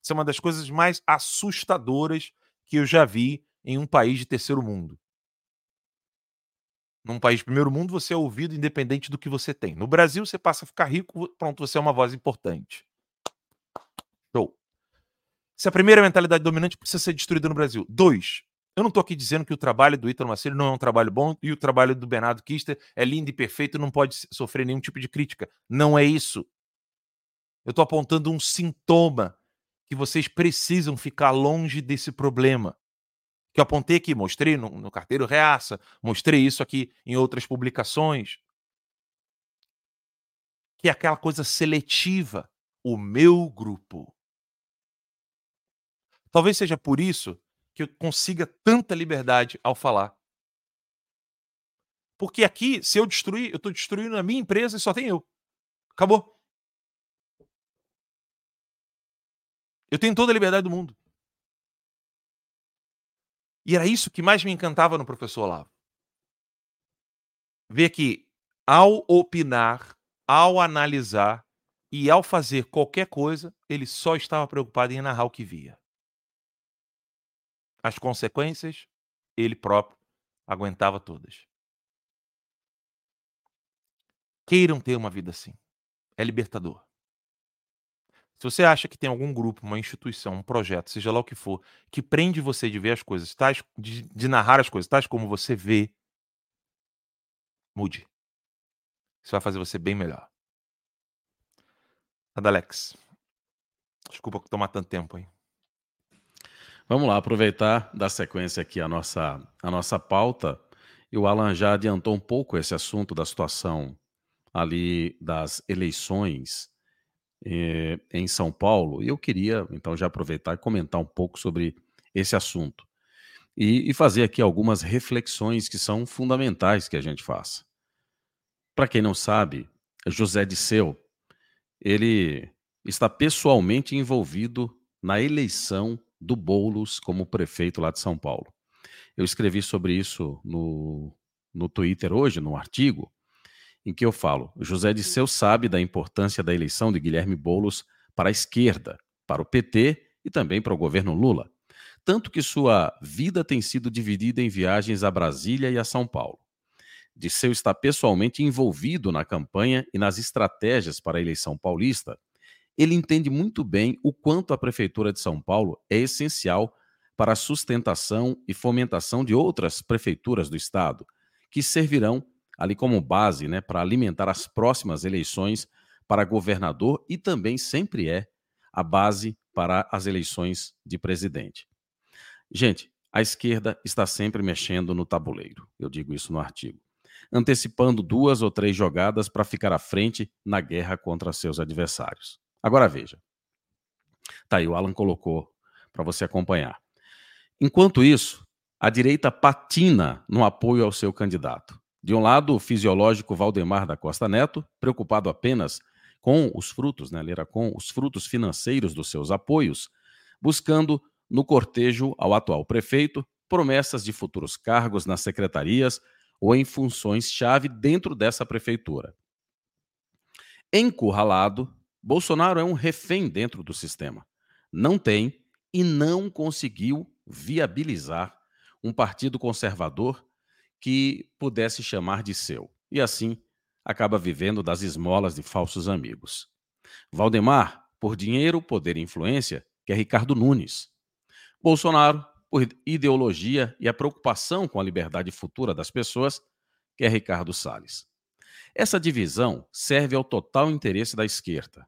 Isso é uma das coisas mais assustadoras que eu já vi em um país de terceiro mundo. Num país de primeiro mundo, você é ouvido independente do que você tem. No Brasil, você passa a ficar rico, pronto, você é uma voz importante. Show. Se a primeira mentalidade dominante precisa ser destruída no Brasil. Dois, Eu não estou aqui dizendo que o trabalho do Ítalo Macedo não é um trabalho bom e o trabalho do Bernardo Kister é lindo e perfeito e não pode sofrer nenhum tipo de crítica. Não é isso. Eu estou apontando um sintoma que vocês precisam ficar longe desse problema. Que eu apontei aqui, mostrei no, no carteiro Reaça, mostrei isso aqui em outras publicações. Que é aquela coisa seletiva. O meu grupo. Talvez seja por isso que eu consiga tanta liberdade ao falar. Porque aqui, se eu destruir, eu estou destruindo a minha empresa e só tem eu. Acabou. Eu tenho toda a liberdade do mundo. E era isso que mais me encantava no professor Olavo. Ver que, ao opinar, ao analisar e ao fazer qualquer coisa, ele só estava preocupado em narrar o que via. As consequências, ele próprio aguentava todas. Queiram ter uma vida assim. É libertador. Se você acha que tem algum grupo, uma instituição, um projeto, seja lá o que for, que prende você de ver as coisas, tais, de, de narrar as coisas, tais como você vê, mude. Isso vai fazer você bem melhor. Adalex. Desculpa tomar tanto tempo aí. Vamos lá, aproveitar da sequência aqui a nossa, a nossa pauta. E o Alan já adiantou um pouco esse assunto da situação ali das eleições eh, em São Paulo. E eu queria, então, já aproveitar e comentar um pouco sobre esse assunto. E, e fazer aqui algumas reflexões que são fundamentais que a gente faça. Para quem não sabe, José Disseu, ele está pessoalmente envolvido na eleição do Boulos como prefeito lá de São Paulo. Eu escrevi sobre isso no, no Twitter hoje, num artigo, em que eu falo: José Disseu sabe da importância da eleição de Guilherme Boulos para a esquerda, para o PT e também para o governo Lula. Tanto que sua vida tem sido dividida em viagens a Brasília e a São Paulo. Disseu está pessoalmente envolvido na campanha e nas estratégias para a eleição paulista ele entende muito bem o quanto a Prefeitura de São Paulo é essencial para a sustentação e fomentação de outras prefeituras do Estado, que servirão ali como base né, para alimentar as próximas eleições para governador e também sempre é a base para as eleições de presidente. Gente, a esquerda está sempre mexendo no tabuleiro, eu digo isso no artigo, antecipando duas ou três jogadas para ficar à frente na guerra contra seus adversários. Agora veja. Tá aí, o Alan colocou para você acompanhar. Enquanto isso, a direita patina no apoio ao seu candidato. De um lado, o fisiológico Valdemar da Costa Neto, preocupado apenas com os frutos, né, ele com os frutos financeiros dos seus apoios, buscando no cortejo ao atual prefeito promessas de futuros cargos nas secretarias ou em funções-chave dentro dessa prefeitura. Encurralado, Bolsonaro é um refém dentro do sistema. Não tem e não conseguiu viabilizar um partido conservador que pudesse chamar de seu. E assim acaba vivendo das esmolas de falsos amigos. Valdemar, por dinheiro, poder e influência, que é Ricardo Nunes. Bolsonaro, por ideologia e a preocupação com a liberdade futura das pessoas, que é Ricardo Salles. Essa divisão serve ao total interesse da esquerda,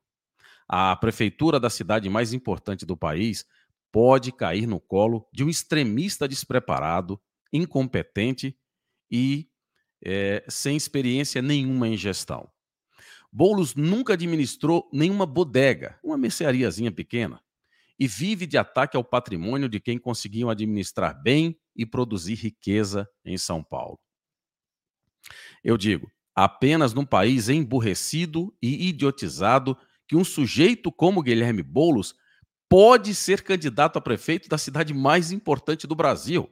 a prefeitura da cidade mais importante do país pode cair no colo de um extremista despreparado, incompetente e é, sem experiência nenhuma em gestão. Boulos nunca administrou nenhuma bodega, uma merceariazinha pequena, e vive de ataque ao patrimônio de quem conseguiu administrar bem e produzir riqueza em São Paulo. Eu digo, apenas num país emburrecido e idiotizado que um sujeito como Guilherme Boulos pode ser candidato a prefeito da cidade mais importante do Brasil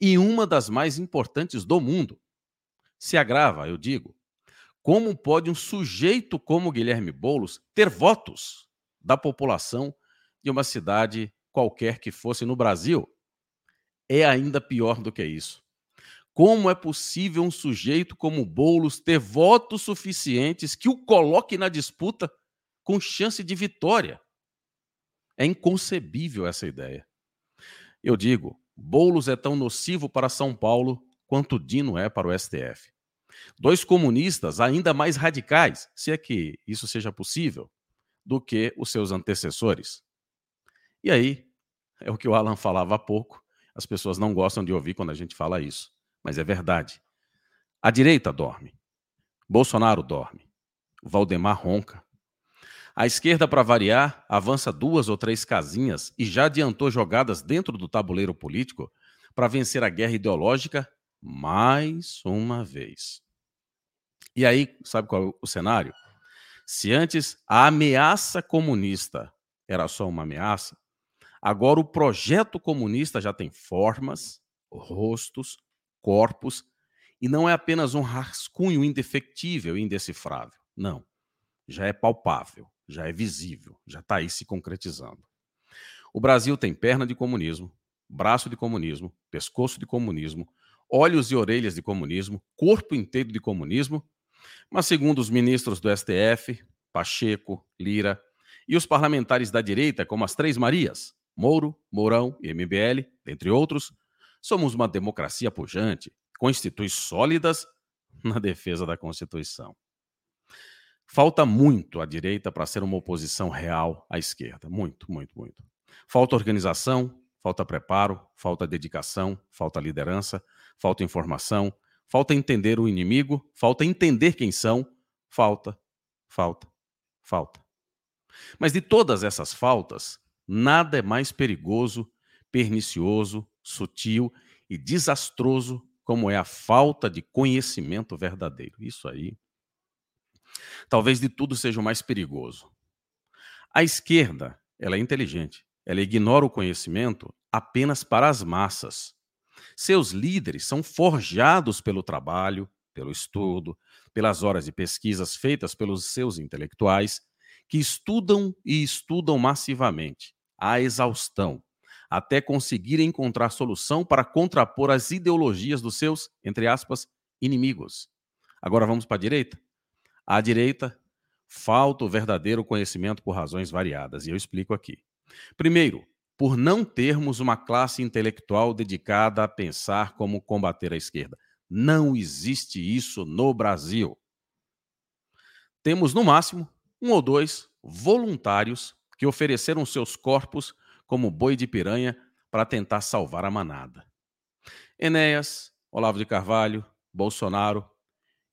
e uma das mais importantes do mundo. Se agrava, eu digo. Como pode um sujeito como Guilherme Boulos ter votos da população de uma cidade qualquer que fosse no Brasil? É ainda pior do que isso. Como é possível um sujeito como Boulos ter votos suficientes que o coloque na disputa com chance de vitória. É inconcebível essa ideia. Eu digo, Boulos é tão nocivo para São Paulo quanto Dino é para o STF. Dois comunistas ainda mais radicais, se é que isso seja possível, do que os seus antecessores. E aí, é o que o Alan falava há pouco, as pessoas não gostam de ouvir quando a gente fala isso, mas é verdade. A direita dorme. Bolsonaro dorme. Valdemar ronca. A esquerda, para variar, avança duas ou três casinhas e já adiantou jogadas dentro do tabuleiro político para vencer a guerra ideológica mais uma vez. E aí, sabe qual é o cenário? Se antes a ameaça comunista era só uma ameaça, agora o projeto comunista já tem formas, rostos, corpos, e não é apenas um rascunho indefectível e indecifrável. Não. Já é palpável, já é visível, já está aí se concretizando. O Brasil tem perna de comunismo, braço de comunismo, pescoço de comunismo, olhos e orelhas de comunismo, corpo inteiro de comunismo mas, segundo os ministros do STF, Pacheco, Lira, e os parlamentares da direita, como as Três Marias, Moro, Mourão e MBL, entre outros, somos uma democracia pujante, com instituições sólidas na defesa da Constituição. Falta muito à direita para ser uma oposição real à esquerda. Muito, muito, muito. Falta organização, falta preparo, falta dedicação, falta liderança, falta informação, falta entender o inimigo, falta entender quem são, falta, falta, falta. Mas de todas essas faltas, nada é mais perigoso, pernicioso, sutil e desastroso como é a falta de conhecimento verdadeiro. Isso aí. Talvez de tudo seja o mais perigoso. A esquerda, ela é inteligente. Ela ignora o conhecimento apenas para as massas. Seus líderes são forjados pelo trabalho, pelo estudo, pelas horas de pesquisas feitas pelos seus intelectuais, que estudam e estudam massivamente, à exaustão, até conseguir encontrar solução para contrapor as ideologias dos seus, entre aspas, inimigos. Agora vamos para a direita? À direita, falta o verdadeiro conhecimento por razões variadas, e eu explico aqui. Primeiro, por não termos uma classe intelectual dedicada a pensar como combater a esquerda. Não existe isso no Brasil. Temos, no máximo, um ou dois voluntários que ofereceram seus corpos como boi de piranha para tentar salvar a manada. Enéas, Olavo de Carvalho, Bolsonaro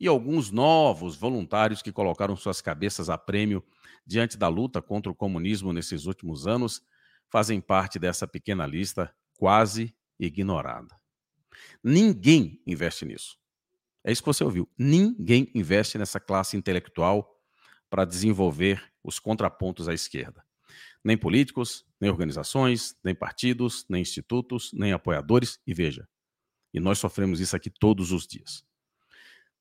e alguns novos voluntários que colocaram suas cabeças a prêmio diante da luta contra o comunismo nesses últimos anos fazem parte dessa pequena lista quase ignorada. Ninguém investe nisso. É isso que você ouviu. Ninguém investe nessa classe intelectual para desenvolver os contrapontos à esquerda. Nem políticos, nem organizações, nem partidos, nem institutos, nem apoiadores. E veja, e nós sofremos isso aqui todos os dias.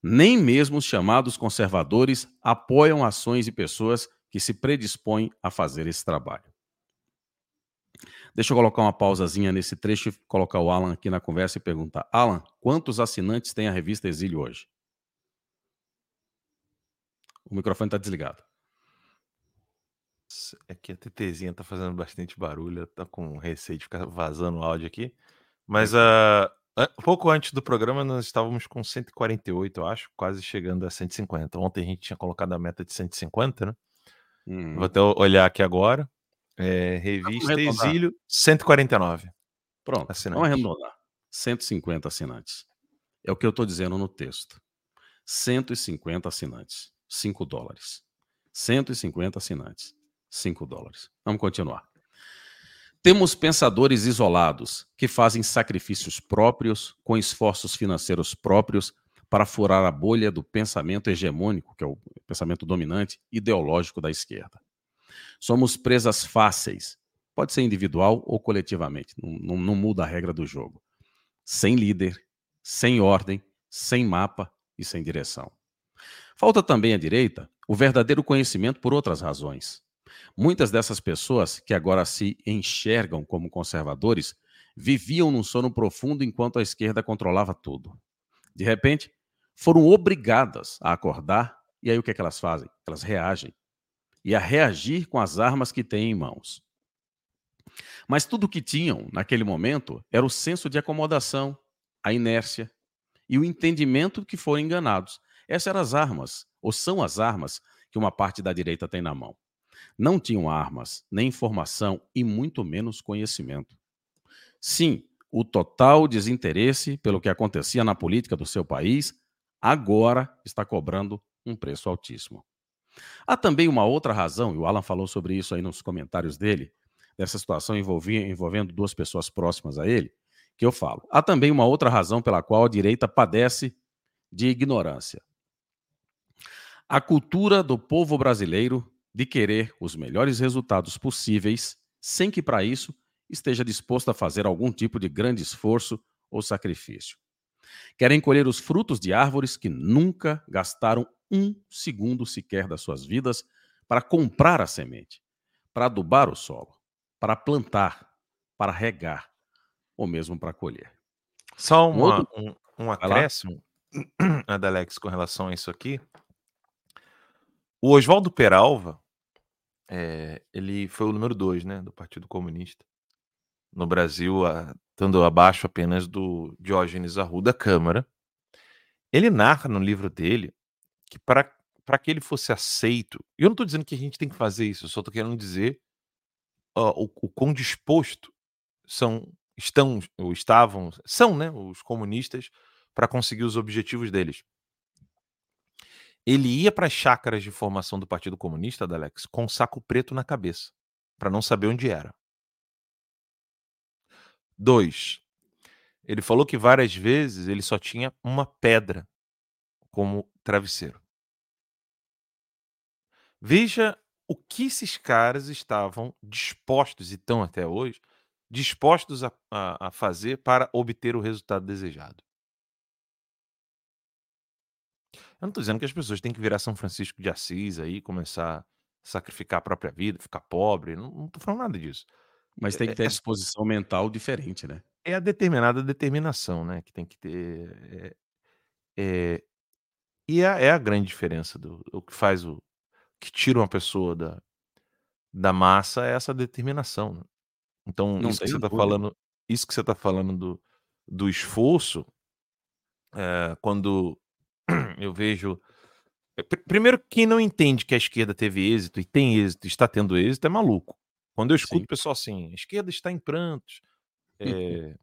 Nem mesmo os chamados conservadores apoiam ações e pessoas que se predispõem a fazer esse trabalho. Deixa eu colocar uma pausazinha nesse trecho e colocar o Alan aqui na conversa e perguntar: Alan, quantos assinantes tem a revista Exílio hoje? O microfone está desligado. É que a TTzinha tá fazendo bastante barulho, tá com receio de ficar vazando o áudio aqui. Mas uh, pouco antes do programa nós estávamos com 148, eu acho, quase chegando a 150. Ontem a gente tinha colocado a meta de 150, né? Hum. Vou até olhar aqui agora. É, revista Exílio, 149. Pronto, assinantes. vamos arredondar. 150 assinantes. É o que eu estou dizendo no texto. 150 assinantes, 5 dólares. 150 assinantes, 5 dólares. Vamos continuar. Temos pensadores isolados que fazem sacrifícios próprios, com esforços financeiros próprios, para furar a bolha do pensamento hegemônico, que é o pensamento dominante ideológico da esquerda. Somos presas fáceis. Pode ser individual ou coletivamente. Não, não, não muda a regra do jogo. Sem líder, sem ordem, sem mapa e sem direção. Falta também à direita o verdadeiro conhecimento por outras razões. Muitas dessas pessoas que agora se enxergam como conservadores viviam num sono profundo enquanto a esquerda controlava tudo. De repente, foram obrigadas a acordar e aí o que, é que elas fazem? Elas reagem e a reagir com as armas que têm em mãos. Mas tudo que tinham naquele momento era o senso de acomodação, a inércia e o entendimento que foram enganados. Essas eram as armas, ou são as armas, que uma parte da direita tem na mão. Não tinham armas, nem informação e muito menos conhecimento. Sim, o total desinteresse pelo que acontecia na política do seu país agora está cobrando um preço altíssimo. Há também uma outra razão, e o Alan falou sobre isso aí nos comentários dele, dessa situação envolvendo duas pessoas próximas a ele, que eu falo. Há também uma outra razão pela qual a direita padece de ignorância. A cultura do povo brasileiro de querer os melhores resultados possíveis, sem que para isso esteja disposto a fazer algum tipo de grande esforço ou sacrifício. Querem colher os frutos de árvores que nunca gastaram um segundo sequer das suas vidas para comprar a semente, para adubar o solo, para plantar, para regar, ou mesmo para colher. Só uma, um, outro... um, um acréscimo, Adalex, com relação a isso aqui. O Oswaldo Peralva, é, ele foi o número dois né, do Partido Comunista no Brasil, estando abaixo apenas do Diógenes Arruda Câmara. Ele narra no livro dele que para para que ele fosse aceito, eu não estou dizendo que a gente tem que fazer isso, eu só estou querendo dizer uh, o, o quão disposto são, estão, ou estavam, são, né, os comunistas para conseguir os objetivos deles. Ele ia para as chácaras de formação do Partido Comunista, Alex, com saco preto na cabeça, para não saber onde era. Dois, ele falou que várias vezes ele só tinha uma pedra como travesseiro. Veja o que esses caras estavam dispostos, e estão até hoje, dispostos a, a, a fazer para obter o resultado desejado. Eu não estou dizendo que as pessoas têm que virar São Francisco de Assis aí, começar a sacrificar a própria vida, ficar pobre. Não estou falando nada disso. Mas tem que ter é, a disposição mental diferente, né? É a determinada determinação, né? Que tem que ter. É, é, e é, é, a grande diferença do o que faz o que tira uma pessoa da, da massa é essa determinação. Né? Então, Não isso que você está falando, isso que você está falando do, do esforço, é, quando eu vejo. Eh, primeiro, quem não entende que a esquerda teve êxito e tem êxito, está tendo êxito, é maluco. Quando eu escuto o pessoal assim, a esquerda está em prantos. É...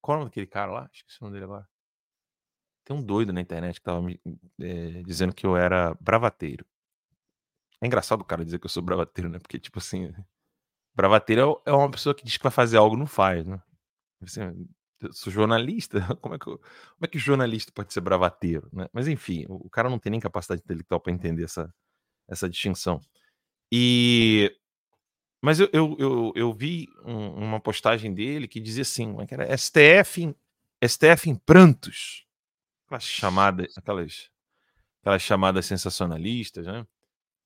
Qual é o nome daquele cara lá? Esqueci o nome dele agora. Tem um doido na internet que estava me é, dizendo que eu era bravateiro. É engraçado o cara dizer que eu sou bravateiro, né? Porque, tipo assim, bravateiro é, é uma pessoa que diz que vai fazer algo e não faz, né? Assim, eu sou jornalista, como é, que eu, como é que jornalista pode ser bravateiro, né? Mas enfim, o, o cara não tem nem capacidade intelectual para entender essa, essa distinção. E mas eu, eu, eu, eu vi um, uma postagem dele que dizia assim, é que era STF em, STF em prantos. Aquelas chamadas, aquelas, aquelas chamadas sensacionalistas, né?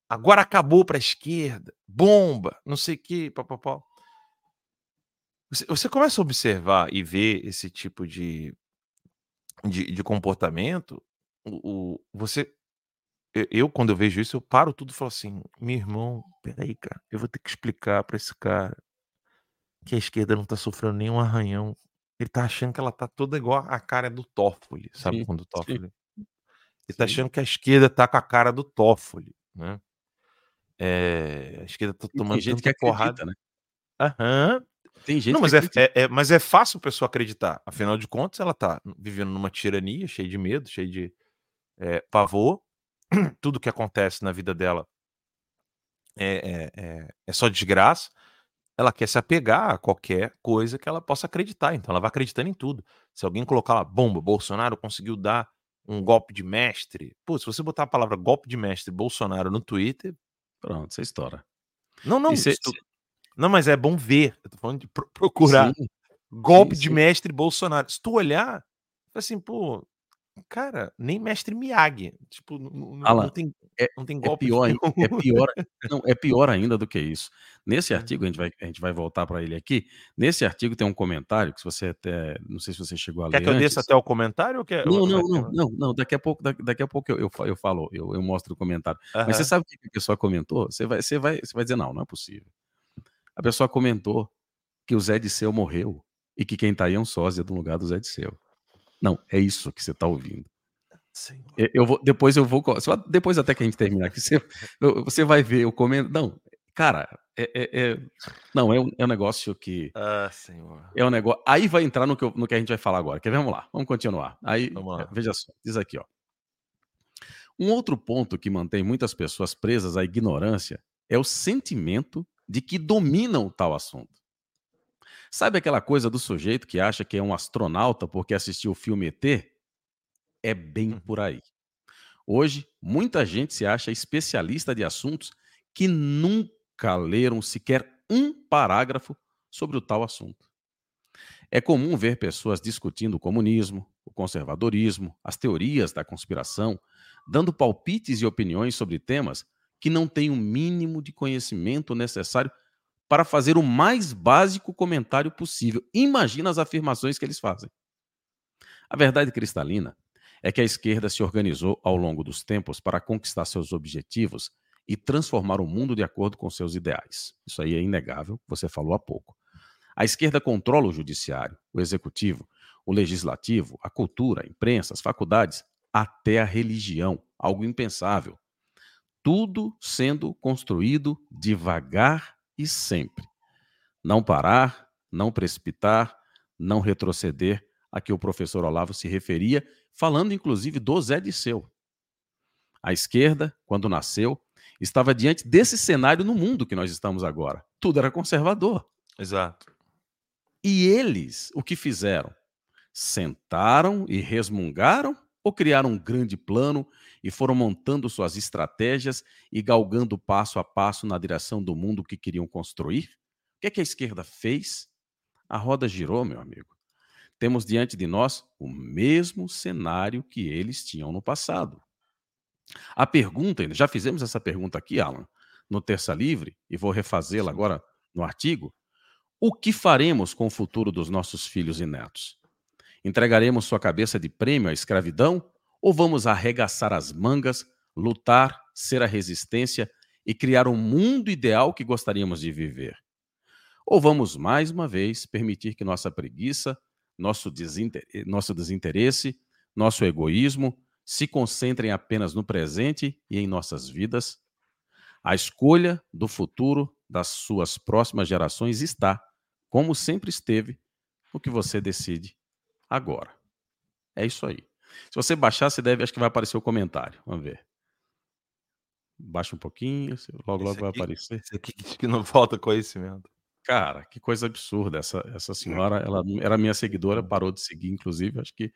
Agora acabou para a esquerda, bomba, não sei o quê, papapá. Você, você começa a observar e ver esse tipo de, de, de comportamento, o, o, você eu, quando eu vejo isso, eu paro tudo e falo assim: meu irmão, peraí, cara, eu vou ter que explicar pra esse cara que a esquerda não tá sofrendo nenhum arranhão. Ele tá achando que ela tá toda igual a cara do Toffoli, sabe? Sim, quando o Toffoli. Ele tá achando que a esquerda tá com a cara do Toffoli, né? É, a esquerda tá tomando gente que porrada. Acredita, né? Aham. Tem gente não, mas é, é, é, mas é fácil a pessoa acreditar. Afinal de contas, ela tá vivendo numa tirania, cheia de medo, cheia de é, pavor tudo que acontece na vida dela é, é, é, é só desgraça, ela quer se apegar a qualquer coisa que ela possa acreditar. Então ela vai acreditando em tudo. Se alguém colocar lá, bomba, Bolsonaro conseguiu dar um golpe de mestre. Pô, se você botar a palavra golpe de mestre Bolsonaro no Twitter. Pronto, você estoura. Não, não. Cê, tu... Não, mas é bom ver. Eu tô falando de procurar. Sim, golpe sim, de sim. mestre Bolsonaro. Se tu olhar, assim, pô, Cara, nem mestre Miyagi. Tipo, não, Alan, não tem, é, não tem é golpe. É pior, é pior, não, é pior ainda do que isso. Nesse é. artigo, a gente vai, a gente vai voltar para ele aqui. Nesse artigo tem um comentário que se você até. Não sei se você chegou a quer ler. Quer que eu desça até o comentário? Ou quer, não, não, não, não, não. Daqui a pouco, daqui a pouco eu, eu, eu falo, eu, eu mostro o comentário. Mas você sabe o que a pessoa comentou? Você vai, você, vai, você vai dizer, não, não é possível. A pessoa comentou que o Zé Disseu morreu e que quem tá aí é um sósia do lugar do Zé Disseu. Não, é isso que você tá ouvindo. Sim. Eu, eu vou, depois eu vou. Depois até que a gente terminar aqui, você, você vai ver o comendo. Não, cara, é, é, é, não, é um, é um negócio que. Ah, senhor. É um negócio. Aí vai entrar no que, eu, no que a gente vai falar agora. Quer ver? Vamos lá, vamos continuar. Aí, Vamos lá. veja só, diz aqui, ó. Um outro ponto que mantém muitas pessoas presas à ignorância é o sentimento de que dominam tal assunto. Sabe aquela coisa do sujeito que acha que é um astronauta porque assistiu o filme ET? É bem Uhum. por aí. Hoje, muita gente se acha especialista de assuntos que nunca leram sequer um parágrafo sobre o tal assunto. É comum ver pessoas discutindo o comunismo, o conservadorismo, as teorias da conspiração, dando palpites e opiniões sobre temas que não têm o mínimo de conhecimento necessário para fazer o mais básico comentário possível. Imagina as afirmações que eles fazem. A verdade cristalina é que a esquerda se organizou ao longo dos tempos para conquistar seus objetivos e transformar o mundo de acordo com seus ideais. Isso aí é inegável, você falou há pouco. A esquerda controla o judiciário, o executivo, o legislativo, a cultura, a imprensa, as faculdades, até a religião, algo impensável. Tudo sendo construído devagar e sempre. Não parar, não precipitar, não retroceder a que o professor Olavo se referia, falando inclusive do Zé Disseu. A esquerda, quando nasceu, estava diante desse cenário no mundo que nós estamos agora. Tudo era conservador. Exato. E eles, o que fizeram? Sentaram e resmungaram ou criaram um grande plano e foram montando suas estratégias e galgando passo a passo na direção do mundo que queriam construir? O que, é que a esquerda fez? A roda girou, meu amigo. Temos diante de nós o mesmo cenário que eles tinham no passado. A pergunta, já fizemos essa pergunta aqui, Alan, no Terça Livre, e vou refazê-la agora no artigo. O que faremos com o futuro dos nossos filhos e netos? Entregaremos sua cabeça de prêmio à escravidão ou vamos arregaçar as mangas, lutar, ser a resistência e criar um mundo ideal que gostaríamos de viver? Ou vamos mais uma vez permitir que nossa preguiça, nosso, desinter... nosso desinteresse, nosso egoísmo se concentrem apenas no presente e em nossas vidas? A escolha do futuro das suas próximas gerações está, como sempre esteve, no que você decide agora. É isso aí. Se você baixar, você deve, acho que vai aparecer o comentário. Vamos ver. Baixa um pouquinho, logo, logo Esse vai aqui- aparecer. Esse aqui que não falta conhecimento. Cara, que coisa absurda. Essa, essa senhora, ela era minha seguidora, parou de seguir, inclusive. Acho que.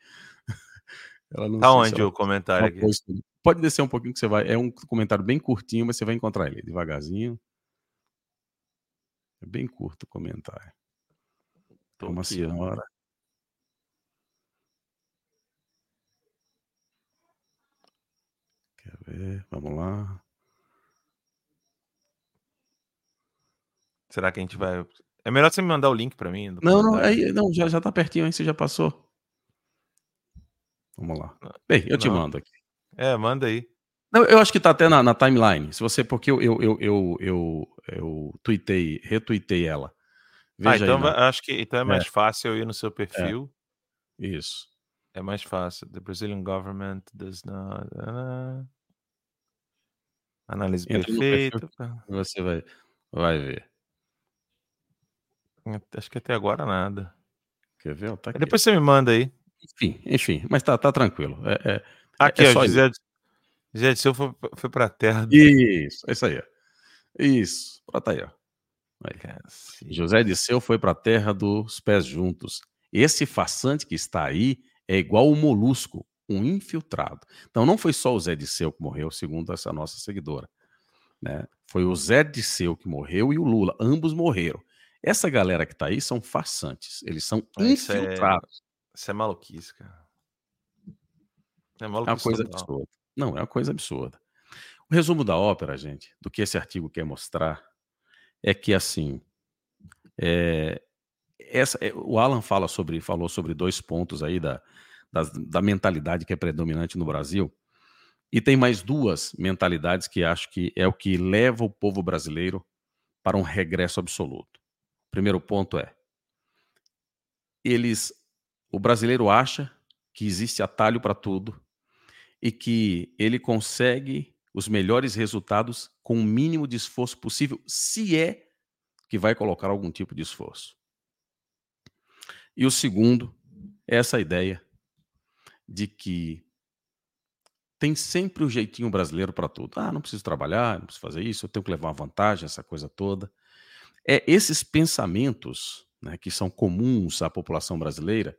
ela não Tá onde ela- o comentário ela aqui? pôs tudo. Pode descer um pouquinho que você vai. É um comentário bem curtinho, mas você vai encontrar ele devagarzinho. É bem curto o comentário. Tô É uma aqui, senhora. Quer ver? Vamos lá. Será que a gente vai. É melhor você me mandar o link pra mim. Não, não, aí, não já, já tá pertinho, aí você já passou. Vamos lá. Bem, eu te Não. mando aqui. É, manda aí. Não, eu acho que tá até na, na timeline. Se você, porque eu, eu, eu, eu, eu, eu tuitei, retuitei ela. ah, Veja então aí. vai- acho que então é mais fácil eu ir no seu perfil. Isso. É mais fácil. The Brazilian government does not. ah. Análise Entra perfeita. Você vai, vai ver. Acho que até agora nada. Quer ver? Tá aqui. Depois você me manda aí. Enfim, enfim, mas tá, tá tranquilo. É, é- Aqui, é ó, só José, José Disseu foi, foi pra terra do. Isso, é isso aí. ó. Isso. Pronto aí, ó. Aí. José Disseu foi para a terra dos pés juntos. Esse façante que está aí é igual o molusco, um infiltrado. Então não foi só o Zé Disseu que morreu, segundo essa nossa seguidora. Né? Foi o Zé Disseu que morreu e o Lula. Ambos morreram. Essa galera que está aí são farsantes. Eles são Isso é- infiltrados. Isso é maluquice, cara. É É uma maluquice. coisa total. absurda. Não, é uma coisa absurda. O resumo da ópera, gente, do que esse artigo quer mostrar, é que assim, é, essa, é, o Alan fala sobre, falou sobre dois pontos aí da, da mentalidade que é predominante no Brasil, e tem mais duas mentalidades que acho que é o que leva o povo brasileiro para um regresso absoluto. O primeiro ponto é eles, o brasileiro acha que existe atalho para tudo e que ele consegue os melhores resultados com o mínimo de esforço possível, se é que vai colocar algum tipo de esforço. E o segundo é essa ideia de que tem sempre o jeitinho brasileiro para tudo. Ah, não preciso trabalhar, não preciso fazer isso, eu tenho que levar uma vantagem, essa coisa toda. É esses pensamentos né, que são comuns à população brasileira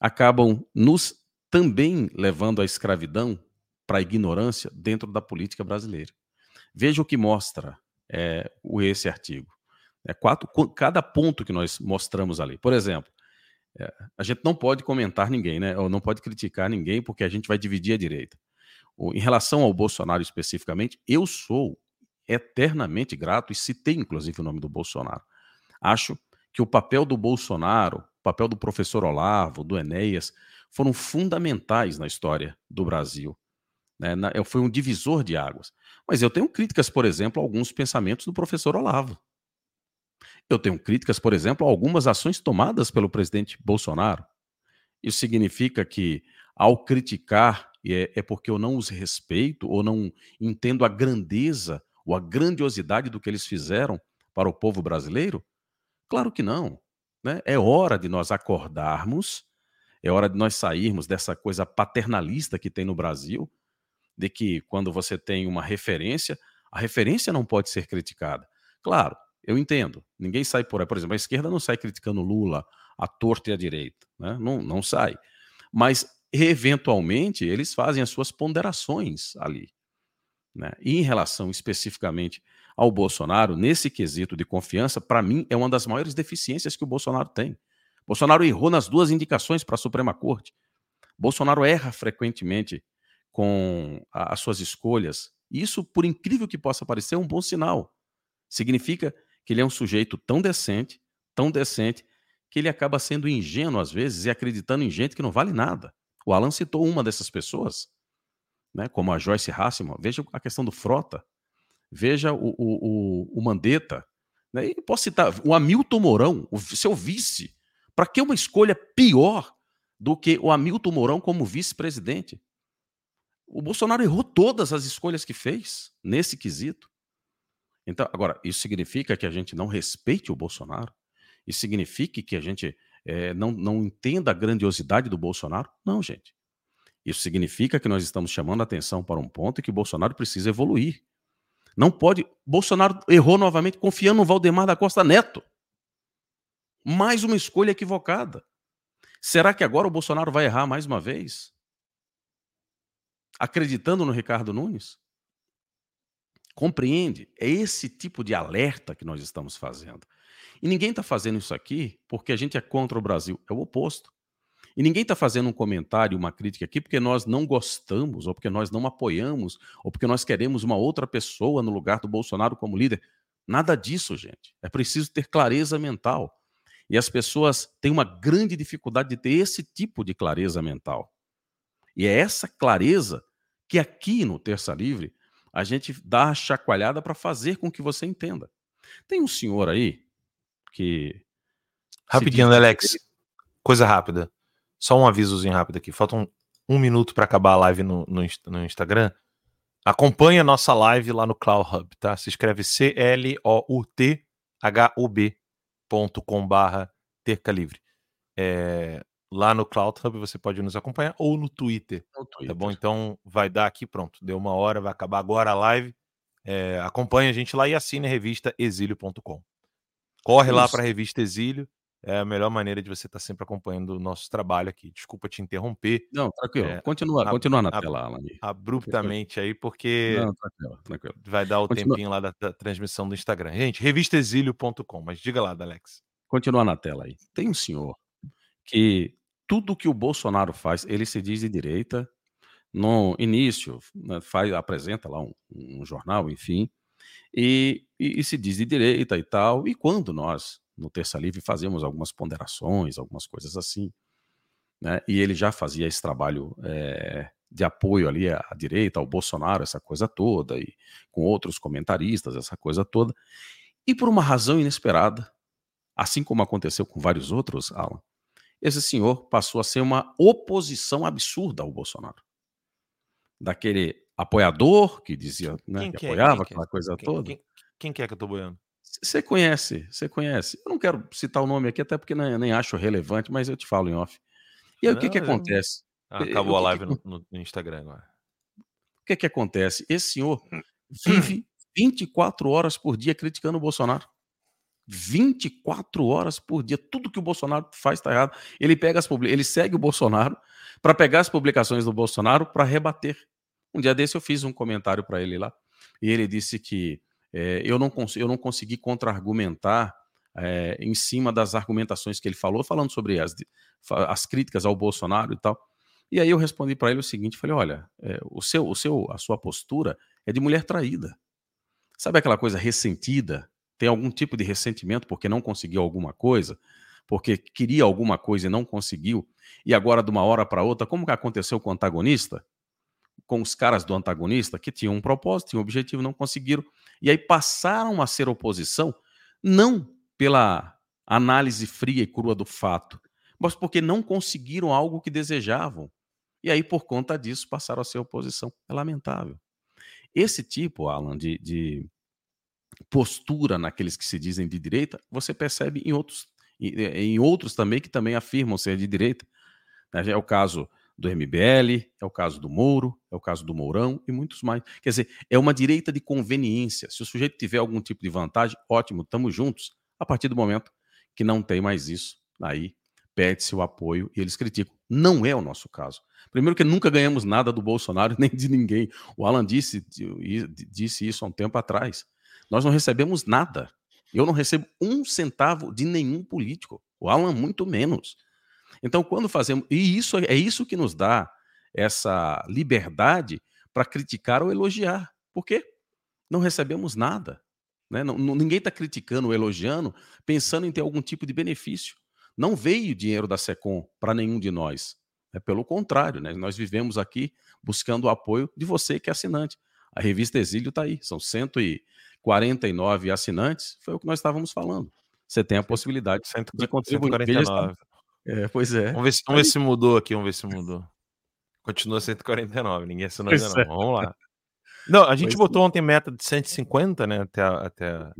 acabam nos também levando à escravidão para a ignorância dentro da política brasileira. Veja o que mostra é, esse artigo. É quatro, cada ponto que nós mostramos ali. Por exemplo, é, a gente não pode comentar ninguém, né? Ou não pode criticar ninguém, porque a gente vai dividir a direita. Em relação ao Bolsonaro especificamente, eu sou eternamente grato e citei inclusive o nome do Bolsonaro. Acho que o papel do Bolsonaro, o papel do professor Olavo, do Enéas, foram fundamentais na história do Brasil. Né? Na, foi um divisor de águas. Mas eu tenho críticas, por exemplo, a alguns pensamentos do professor Olavo. Eu tenho críticas, por exemplo, a algumas ações tomadas pelo presidente Bolsonaro. Isso significa que, ao criticar, é, é porque eu não os respeito ou não entendo a grandeza ou a grandiosidade do que eles fizeram para o povo brasileiro? Claro que não. Né? É hora de nós acordarmos, é hora de nós sairmos dessa coisa paternalista que tem no Brasil, de que quando você tem uma referência, a referência não pode ser criticada. Claro, eu entendo. Ninguém sai por aí. Por exemplo, a esquerda não sai criticando Lula, a torta e a direita. Né? Não, não sai. Mas, eventualmente, eles fazem as suas ponderações ali. Né? E em relação especificamente ao Bolsonaro, nesse quesito de confiança, para mim é uma das maiores deficiências que o Bolsonaro tem. Bolsonaro errou nas duas indicações para a Suprema Corte. Bolsonaro erra frequentemente com a, as suas escolhas. Isso, por incrível que possa parecer, é um bom sinal. Significa que ele é um sujeito tão decente, tão decente, que ele acaba sendo ingênuo às vezes e acreditando em gente que não vale nada. O Alan citou uma dessas pessoas, né, como a Joyce Hasselman. Veja a questão do Frota, veja o, o, o, o Mandetta. Né, e posso citar o Hamilton Mourão, o seu vice. Para que uma escolha pior do que o Hamilton Mourão como vice-presidente? O Bolsonaro errou todas as escolhas que fez nesse quesito. Então, agora, isso significa que a gente não respeite o Bolsonaro? Isso significa que a gente é, não, não entenda a grandiosidade do Bolsonaro? Não, gente. Isso significa que nós estamos chamando a atenção para um ponto que o Bolsonaro precisa evoluir. Não pode. Bolsonaro errou novamente confiando no Valdemar da Costa Neto. Mais uma escolha equivocada. Será que agora o Bolsonaro vai errar mais uma vez? acreditando no Ricardo Nunes? Compreende? É esse tipo de alerta que nós estamos fazendo. E ninguém está fazendo isso aqui porque a gente é contra o Brasil. É o oposto. E ninguém está fazendo um comentário, uma crítica aqui porque nós não gostamos, ou porque nós não apoiamos, ou porque nós queremos uma outra pessoa no lugar do Bolsonaro como líder. Nada disso, gente. É preciso ter clareza mental. E as pessoas têm uma grande dificuldade de ter esse tipo de clareza mental. E é essa clareza que aqui no Terça Livre a gente dá a chacoalhada para fazer com que você entenda. Tem um senhor aí que. Rapidinho, diz... Alex. Coisa rápida. Só um avisozinho rápido aqui. Falta um, um minuto para acabar a live no, no, no Instagram. Acompanhe a nossa live lá no Cloud Hub, tá? Se escreve C-L-O-U-T-H-U-B.com barra Terca Livre. É, lá no Cloud Hub você pode nos acompanhar ou no Twitter, no Twitter. Tá bom? Então vai dar aqui, pronto. Deu uma hora, vai acabar agora a live. É, acompanhe a gente lá e assine a revista exílio.com. Corre Isso. lá para a revista Exílio. É a melhor maneira de você estar tá sempre acompanhando o nosso trabalho aqui. Desculpa te interromper. Não, tranquilo. É, continua, continua na tela, Alan. Abruptamente aí, porque Não, tranquilo, tranquilo. vai dar o continua. tempinho lá da, da, transmissão do Instagram. Gente, revistaexílio.com. Mas diga lá, Alex. Continua na tela aí. Tem um senhor que tudo que o Bolsonaro faz, ele se diz de direita. No início, né, faz, apresenta lá um, um jornal, enfim, e, e, e, se diz de direita e tal. E quando nós, no Terça Livre, fazemos algumas ponderações, algumas coisas assim, né, e ele já fazia esse trabalho é, de apoio ali à, à direita, ao Bolsonaro, essa coisa toda, e com outros comentaristas, essa coisa toda. E por uma razão inesperada, assim como aconteceu com vários outros, Alan, esse senhor passou a ser uma oposição absurda ao Bolsonaro. Daquele apoiador que dizia né, que, que é? apoiava é? aquela coisa quem, toda. Quem, quem, que é que eu tô boiando? Você conhece, você conhece. Eu não quero citar o nome aqui, até porque nem, nem acho relevante, mas eu te falo em off. E aí não, o que, que acontece? Acabou a live que... no, no, Instagram agora. O que, que acontece? Esse senhor vive 24 horas por dia criticando o Bolsonaro. 24 horas por dia. Tudo que o Bolsonaro faz está errado. Ele pega as ele segue o Bolsonaro para pegar as publicações do Bolsonaro para rebater. Um dia desse eu fiz um comentário para ele lá e ele disse que é, eu, não eu não consegui contra-argumentar é, em cima das argumentações que ele falou, falando sobre as, as críticas ao Bolsonaro e tal. E aí eu respondi para ele o seguinte, falei, olha, é, o seu, o seu, a sua postura é de mulher traída. Sabe aquela coisa ressentida? Tem algum tipo de ressentimento porque não conseguiu alguma coisa? Porque queria alguma coisa e não conseguiu? E agora, de uma hora para outra, como que aconteceu com o antagonista? Com os caras do antagonista, que tinham um propósito, tinham um objetivo, não conseguiram. E aí passaram a ser oposição, não pela análise fria e crua do fato, mas porque não conseguiram algo que desejavam. E aí, por conta disso, passaram a ser oposição. É lamentável. Esse tipo, Alan, de, de postura naqueles que se dizem de direita, você percebe em outros, em outros também que também afirmam ser de direita. Né? É o caso do MBL, é o caso do Moro, é o caso do Mourão e muitos mais. Quer dizer, é uma direita de conveniência. Se o sujeito tiver algum tipo de vantagem, ótimo, estamos juntos. A partir do momento que não tem mais isso, aí pede-se o apoio e eles criticam. Não é o nosso caso. Primeiro que nunca ganhamos nada do Bolsonaro nem de ninguém. O Alan disse, disse isso há um tempo atrás. Nós não recebemos nada. Eu não recebo um centavo de nenhum político. O Alan muito menos. Então, quando fazemos. E isso é isso que nos dá essa liberdade para criticar ou elogiar. Por quê? Não recebemos nada. Né? Não, ninguém está criticando ou elogiando pensando em ter algum tipo de benefício. Não veio dinheiro da SECOM para nenhum de nós. É pelo contrário, né? nós vivemos aqui buscando o apoio de você que é assinante. A revista Exílio está aí, são 149 assinantes, foi o que nós estávamos falando. Você tem a possibilidade de contribuir. 149. É, pois é. Vamos ver, se, vamos ver se mudou aqui, vamos ver se mudou. Continua 149, ninguém assinou ainda não. É. Vamos lá. Não, a gente pois botou ontem meta de 150, né? Até, até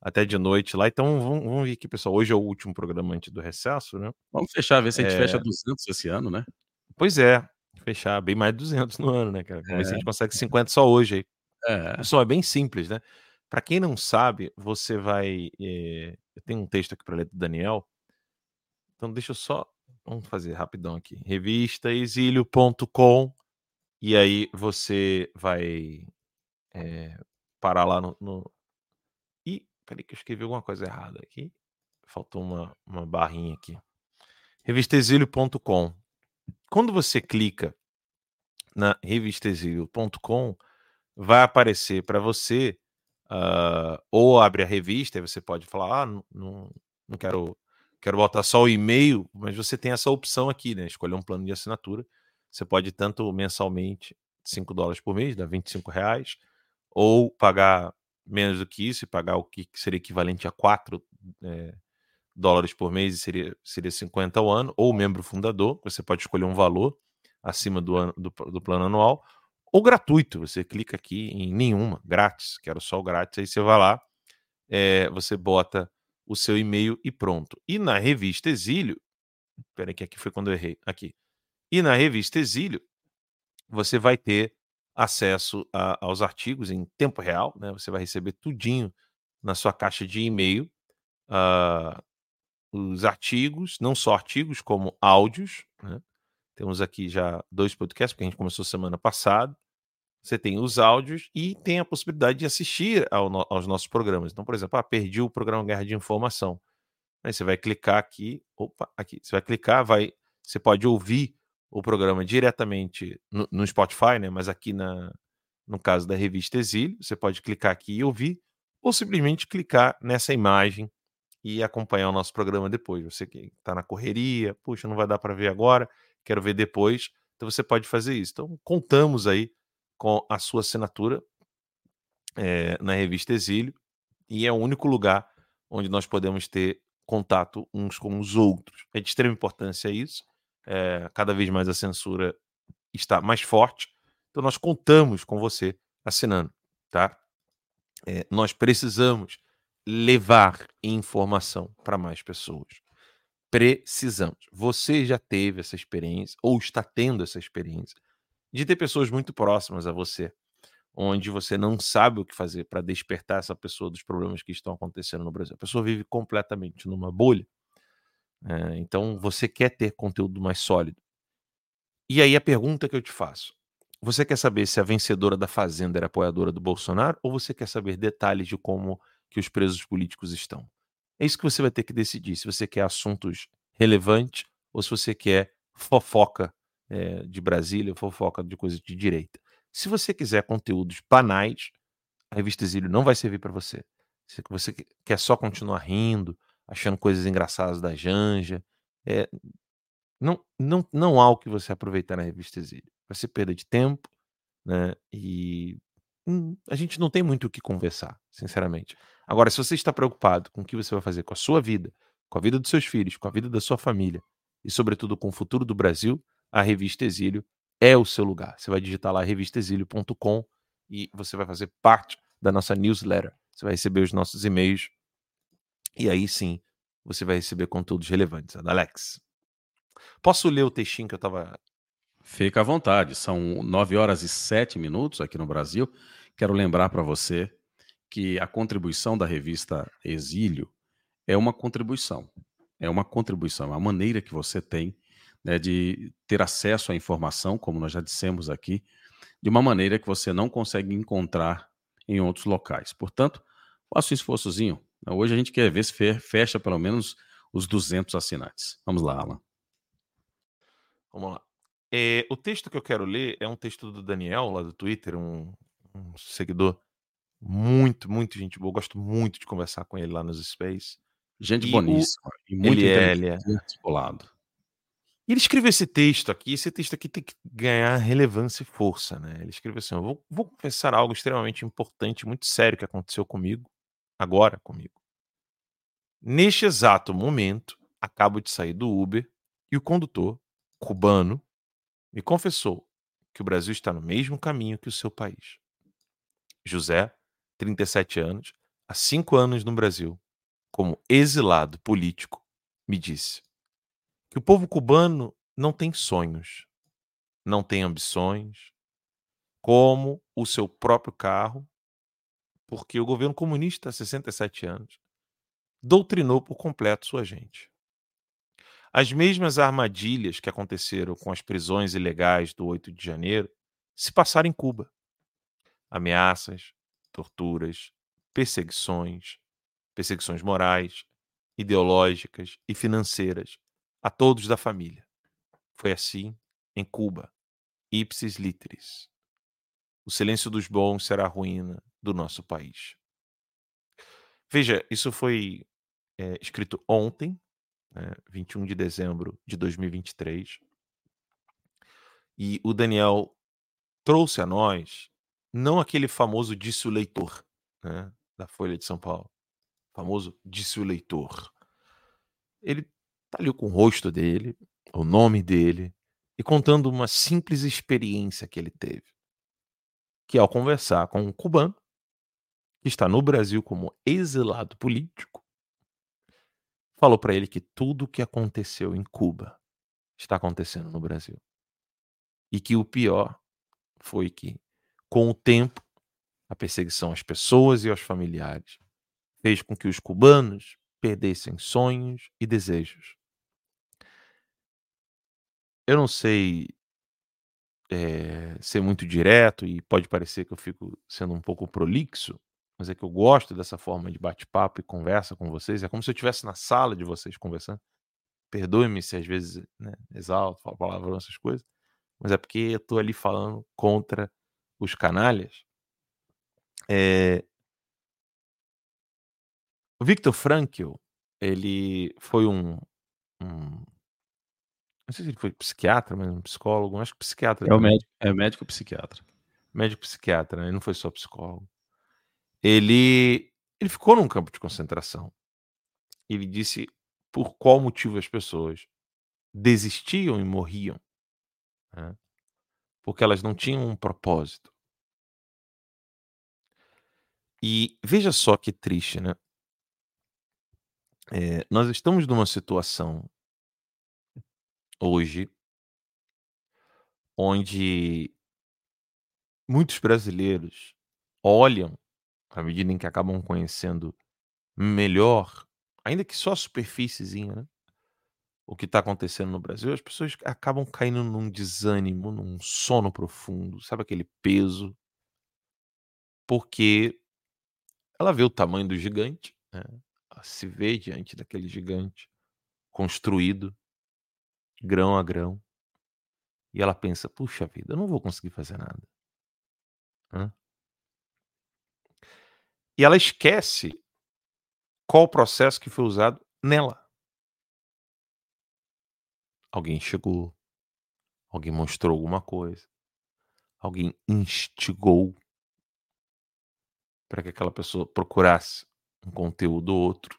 até de noite lá. Então vamos, vamos ver aqui, pessoal. Hoje é o último programa antes do recesso, né? Vamos fechar, ver se a gente é... fecha 200 esse ano, né? Pois é, fechar bem mais de 200 no ano, né, cara? Vamos é. ver se a gente consegue 50 só hoje aí. É. Pessoal, é bem simples, né? Para quem não sabe, você vai. É... Eu tenho um texto aqui para ler do Daniel. Então deixa eu só. Vamos fazer rapidão aqui. Revistaexílio.com e aí você vai é, parar lá no, no, Peraí que eu escrevi alguma coisa errada aqui. Faltou uma, uma barrinha aqui. Revistexílio.com. Quando você clica na revistexílio.com, vai aparecer para você, uh, ou abre a revista, e você pode falar, ah, não, não, não quero, quero botar só o e-mail, mas você tem essa opção aqui, né? Escolher um plano de assinatura. Você pode tanto mensalmente, 5 dólares por mês, dá 25 reais, ou pagar menos do que isso e pagar o que seria equivalente a 4 é, eh, dólares por mês seria, seria 50 ao ano, ou membro fundador, você pode escolher um valor acima do, ano, do, do plano anual, ou gratuito, você clica aqui em nenhuma, grátis, quero só o grátis, aí você vai lá, é, você bota o seu e-mail e pronto. E na revista Exílio, peraí que aqui foi quando eu errei, aqui. E na revista Exílio, você vai ter acesso a, aos artigos em tempo real, né? Você vai receber tudinho na sua caixa de e-mail, uh, os artigos, não só artigos, como áudios, né? Temos aqui já dois podcasts, porque a gente começou semana passada. Você tem os áudios e tem a possibilidade de assistir ao no, aos nossos programas. Então, por exemplo, ah, perdi o programa Guerra de Informação. Aí você vai clicar aqui, opa, aqui, você vai clicar, vai, você pode ouvir o programa diretamente no, no, Spotify, né? Mas aqui na, no caso da revista Exílio, você pode clicar aqui e ouvir, ou simplesmente clicar nessa imagem e acompanhar o nosso programa depois. Você que está na correria, puxa, não vai dar para ver agora, quero ver depois. Então você pode fazer isso. Então contamos aí com a sua assinatura é, na revista Exílio e é o único lugar onde nós podemos ter contato uns com os outros. É de extrema importância isso. É, cada vez mais a censura está mais forte. Então nós contamos com você assinando, tá? É, nós precisamos levar informação para mais pessoas. Precisamos. Você já teve essa experiência ou está tendo essa experiência de ter pessoas muito próximas a você, onde você não sabe o que fazer para despertar essa pessoa dos problemas que estão acontecendo no Brasil. A pessoa vive completamente numa bolha. É, então você quer ter conteúdo mais sólido. E aí a pergunta que eu te faço: você quer saber se a vencedora da Fazenda era apoiadora do Bolsonaro ou você quer saber detalhes de como que os presos políticos estão? É isso que você vai ter que decidir, se você quer assuntos relevantes ou se você quer fofoca é, de Brasília, fofoca de coisa de direita. Se você quiser conteúdos banais, a revista Exílio não vai servir para você. Se você quer só continuar rindo, achando coisas engraçadas da Janja, é, não, não, não há o que você aproveitar na revista Exílio vai ser perda de tempo, né? E hum, a gente não tem muito o que conversar, sinceramente. Agora, se você está preocupado com o que você vai fazer com a sua vida, com a vida dos seus filhos, com a vida da sua família e, sobretudo, com o futuro do Brasil, a revista Exílio é o seu lugar. Você vai digitar lá revistaexílio.com e você vai fazer parte da nossa newsletter. Você vai receber os nossos e-mails e aí sim você vai receber conteúdos relevantes. Alex, posso ler o textinho que eu estava Fica à vontade. São 9 horas e 7 minutos aqui no Brasil. Quero lembrar para você que a contribuição da revista Exílio é uma contribuição. É uma contribuição, é a maneira que você tem né, de ter acesso à informação, como nós já dissemos aqui, de uma maneira que você não consegue encontrar em outros locais. Portanto, faça um esforçozinho. Hoje a gente quer ver se fecha pelo menos os 200 assinantes. Vamos lá, Alan. Vamos lá. É, o texto que eu quero ler é um texto do Daniel, lá do Twitter, um, um seguidor muito, muito gente boa. Gosto muito de conversar com ele lá nos Space. Gente e boníssima. O, e muito ele é, ele é. articulado. Ele escreveu esse texto aqui. Esse texto aqui tem que ganhar relevância e força, né? Ele escreveu assim: vou, vou confessar algo extremamente importante, muito sério que aconteceu comigo, agora comigo. Neste exato momento, acabo de sair do Uber e o condutor, cubano, me confessou que o Brasil está no mesmo caminho que o seu país. José, 37 anos, há cinco anos no Brasil, como exilado político, me disse que o povo cubano não tem sonhos, não tem ambições, como o seu próprio carro, porque o governo comunista há 67 anos doutrinou por completo sua gente. As mesmas armadilhas que aconteceram com as prisões ilegais do 8 de janeiro se passaram em Cuba. Ameaças, torturas, perseguições, perseguições morais, ideológicas e financeiras a todos da família. Foi assim em Cuba, ipsis literis. O silêncio dos bons será a ruína do nosso país. Veja, isso foi é, escrito ontem, né, 21 de dezembro de 2023. E o Daniel trouxe a nós não aquele famoso disse o leitor né, da Folha de São Paulo, famoso disse o leitor. Ele tá ali com o rosto dele, o nome dele, e contando uma simples experiência que ele teve. Que ao conversar com um cubano, que está no Brasil como exilado político, falou para ele que tudo o que aconteceu em Cuba está acontecendo no Brasil. E que o pior foi que, com o tempo, a perseguição às pessoas e aos familiares fez com que os cubanos perdessem sonhos e desejos. Eu não sei é, ser muito direto e pode parecer que eu fico sendo um pouco prolixo, mas é que eu gosto dessa forma de bate-papo e conversa com vocês. É como se eu estivesse na sala de vocês conversando. Perdoe-me se às vezes né, exalto, falo palavrão, essas coisas, mas é porque eu estou ali falando contra os canalhas. É... O Viktor Frankl, ele foi um, um, Não sei se ele foi psiquiatra, mas um psicólogo, acho que psiquiatra. É o médico, é médico psiquiatra. Médico psiquiatra, né? ele não foi só psicólogo ele, ele ficou num campo de concentração. Ele disse por qual motivo as pessoas desistiam e morriam. Né? Porque elas não tinham um propósito. E veja só que triste, né? É, nós estamos numa situação hoje onde muitos brasileiros olham, à medida em que acabam conhecendo melhor, ainda que só a superfíciezinha, né? O que está acontecendo no Brasil, as pessoas acabam caindo num desânimo, num sono profundo, sabe aquele peso? Porque ela vê o tamanho do gigante, né? Ela se vê diante daquele gigante construído, grão a grão, e ela pensa: puxa vida, eu não vou conseguir fazer nada. Hã? E ela esquece qual o processo que foi usado nela. Alguém chegou, alguém mostrou alguma coisa, alguém instigou para que aquela pessoa procurasse um conteúdo ou outro.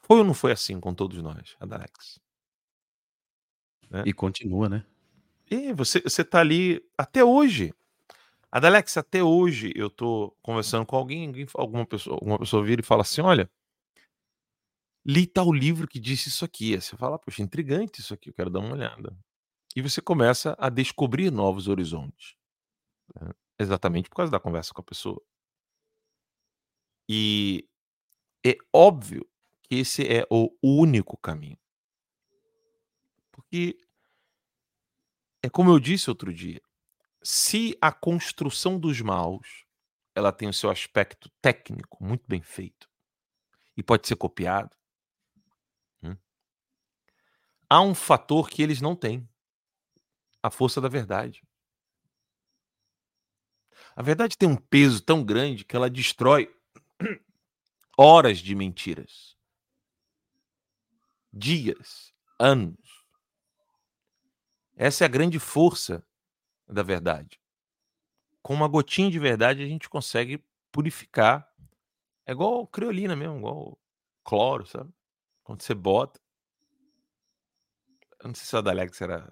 Foi ou não foi assim com todos nós, Adalex? Né? E continua, né? E você, você tá ali até hoje. Adalex, até hoje eu tô conversando com alguém, alguma pessoa, alguma pessoa vira e fala assim: olha, li tal livro que disse isso aqui. Aí você fala, poxa, intrigante isso aqui, eu quero dar uma olhada. E você começa a descobrir novos horizontes. Né? Exatamente por causa da conversa com a pessoa. E é óbvio que esse é o único caminho. Porque é como eu disse outro dia, se a construção dos maus ela tem o seu aspecto técnico muito bem feito e pode ser copiado, há um fator que eles não têm: a força da verdade. A verdade tem um peso tão grande que ela destrói horas de mentiras, dias, anos. Essa é a grande força da verdade. Com uma gotinha de verdade a gente consegue purificar. É igual criolina mesmo, igual cloro, sabe? Quando você bota, eu não sei se o Adalex era,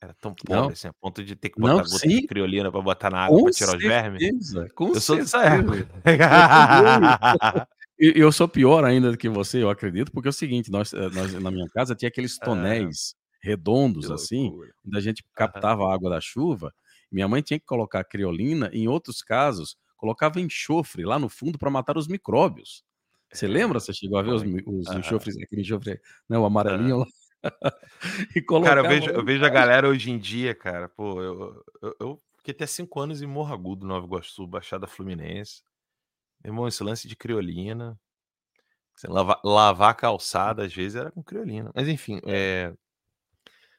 era tão pobre assim, a ponto de ter que botar Não, gota sim. de criolina pra botar na água Com pra tirar os vermes. certeza, com Eu sou dessa certeza. época. E eu sou pior ainda do que você, eu acredito, porque é o seguinte, nós, eh, nós na minha casa tinha aqueles tonéis redondos assim, onde a gente captava a água da chuva. Minha mãe tinha que colocar criolina, em outros casos, colocava enxofre lá no fundo para matar os micróbios. Você É, lembra? Você chegou a ver os, os enxofres, aquele enxofre, né, o amarelinho lá? E Cara, colocava eu vejo, eu vejo a galera hoje em dia, cara. Pô, eu, eu, eu fiquei até cinco anos em Morro Agudo, Nova Iguaçu, Baixada Fluminense. Meu irmão, esse lance de criolina. Lavar, lavar a calçada, às vezes, era com criolina. Mas enfim, é.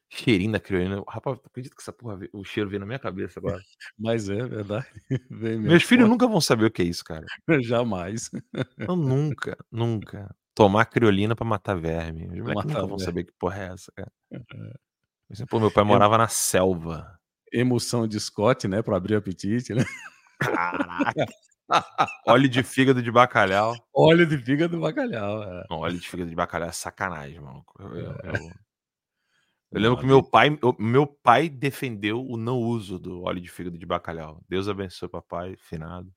Cheirinho da criolina. Rapaz, acredito que essa porra, o cheiro veio na minha cabeça agora. Mas é verdade. Meus filhos nunca vão saber o que é isso, cara. Jamais. Eu nunca, nunca. Tomar criolina pra matar verme. Os moleques nunca vão saber que porra é essa, cara. Assim, Pô, meu pai morava na selva. Emoção de Scott, né? Para abrir o apetite, né? Caraca. Óleo de fígado de bacalhau. Óleo de fígado do bacalhau. É. Não, óleo de fígado de bacalhau é sacanagem, maluco. Eu, eu- É. eu- eu lembro que meu pai, meu pai defendeu o não uso do óleo de fígado de bacalhau. Deus abençoe papai, finado.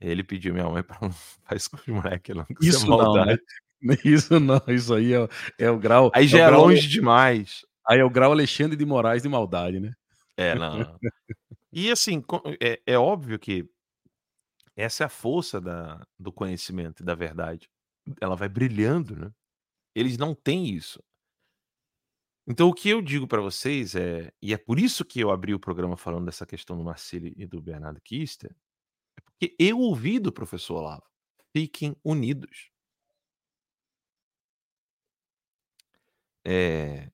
Ele pediu minha mãe para não fazer isso com os moleques, não. Isso, é não, né? maldade. Isso não, isso aí é, é o grau. Aí é já é grau- longe demais. Aí é o grau Alexandre de Moraes de maldade, né? É, não. E assim, é, é óbvio que essa é a força da, do conhecimento e da verdade. Ela vai brilhando, né? Eles não têm isso. Então, o que eu digo para vocês é, e é por isso que eu abri o programa falando dessa questão do Marcelo e do Bernardo Kister, é porque eu ouvi do professor Olavo. Fiquem unidos. É...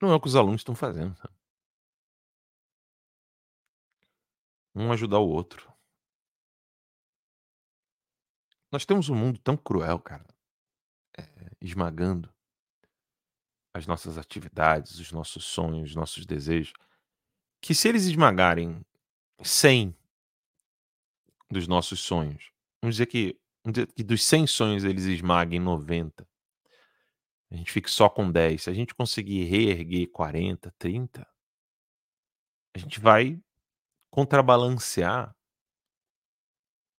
Não é o que os alunos estão fazendo. sabe? Um ajudar o outro. Nós temos um mundo tão cruel, cara, é, esmagando as nossas atividades, os nossos sonhos, os nossos desejos, que se eles esmagarem 100 dos nossos sonhos, vamos dizer que que dos 100 sonhos eles esmaguem 90, a gente fique só com 10. Se a gente conseguir reerguer 40, 30, a gente vai contrabalancear.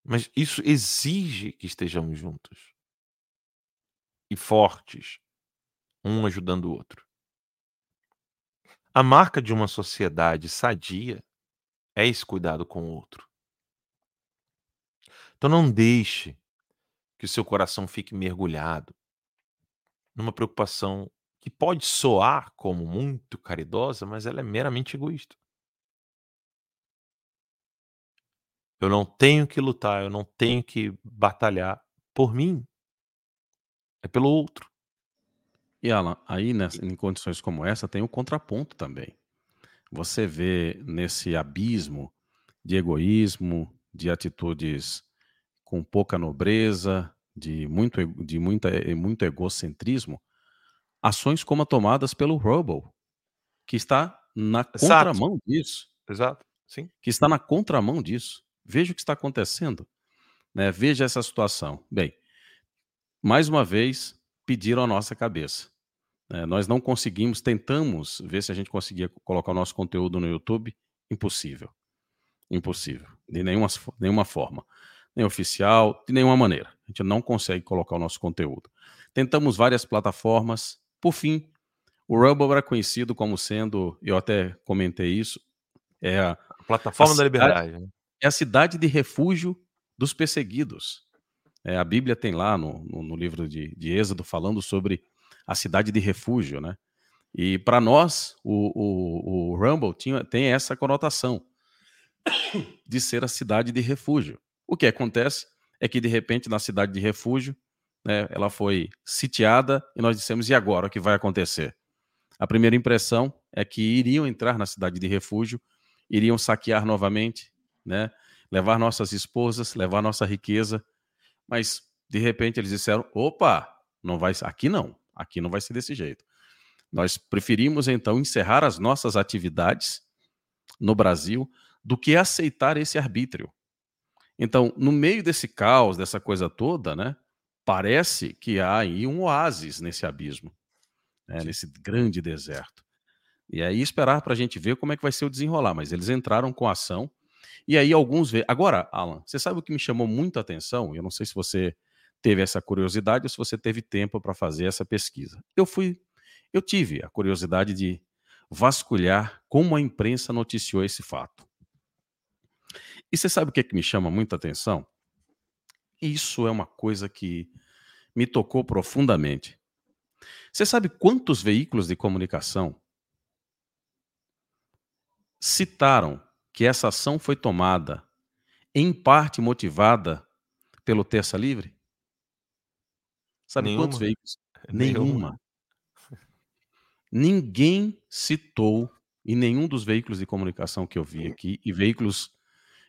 Mas isso exige que estejamos juntos e fortes, um ajudando o outro. A marca de uma sociedade sadia é esse cuidado com o outro. Então não deixe que o seu coração fique mergulhado numa preocupação que pode soar como muito caridosa, mas ela é meramente egoísta. Eu não tenho que lutar, eu não tenho que batalhar por mim. É pelo outro. E Alan, aí nessa, em condições como essa tem o contraponto também. Você vê nesse abismo de egoísmo, de atitudes com pouca nobreza, de muito, de muita, muito egocentrismo, ações como a tomadas pelo Rubble, que está na contramão Exato. disso. Exato. Sim. Que está na contramão disso. Veja o que está acontecendo. Né? Veja essa situação. Bem, mais uma vez, pediram a nossa cabeça. É, nós não conseguimos, tentamos ver se a gente conseguia colocar o nosso conteúdo no YouTube. Impossível. Impossível. De nenhuma, nenhuma forma. Nem oficial, de nenhuma maneira. A gente não consegue colocar o nosso conteúdo. Tentamos várias plataformas. Por fim, o Rumble era conhecido como sendo, eu até comentei isso, é a, a plataforma a da liberdade. Né? É a cidade de refúgio dos perseguidos. É, a Bíblia tem lá no, no, no livro de, de Êxodo falando sobre a cidade de refúgio, né? E para nós, o, o, o Rumble tinha, tem essa conotação de ser a cidade de refúgio. O que acontece é que, de repente, na cidade de refúgio, né, ela foi sitiada e nós dissemos: e agora? O que vai acontecer? A primeira impressão é que iriam entrar na cidade de refúgio, iriam saquear novamente, né, levar nossas esposas, levar nossa riqueza, mas de repente eles disseram: opa, não vai, aqui não, aqui não vai ser desse jeito. Nós preferimos então encerrar as nossas atividades no Brasil do que aceitar esse arbítrio. Então, no meio desse caos, dessa coisa toda, né, parece que há aí um oásis nesse abismo, né, nesse grande deserto. E aí esperar para a gente ver como é que vai ser o desenrolar. Mas eles entraram com ação e aí alguns vê. Agora, Alan, você sabe o que me chamou muito a atenção? Eu não sei se você teve essa curiosidade ou se você teve tempo para fazer essa pesquisa. Eu fui, eu tive a curiosidade de vasculhar como a imprensa noticiou esse fato. E você sabe o que, é que me chama muita atenção? Isso é uma coisa que me tocou profundamente. Você sabe quantos veículos de comunicação citaram que essa ação foi tomada em parte motivada pelo Terça Livre? Sabe Nenhuma. quantos veículos? Nenhuma. Nenhuma. Ninguém citou em nenhum dos veículos de comunicação que eu vi aqui, e veículos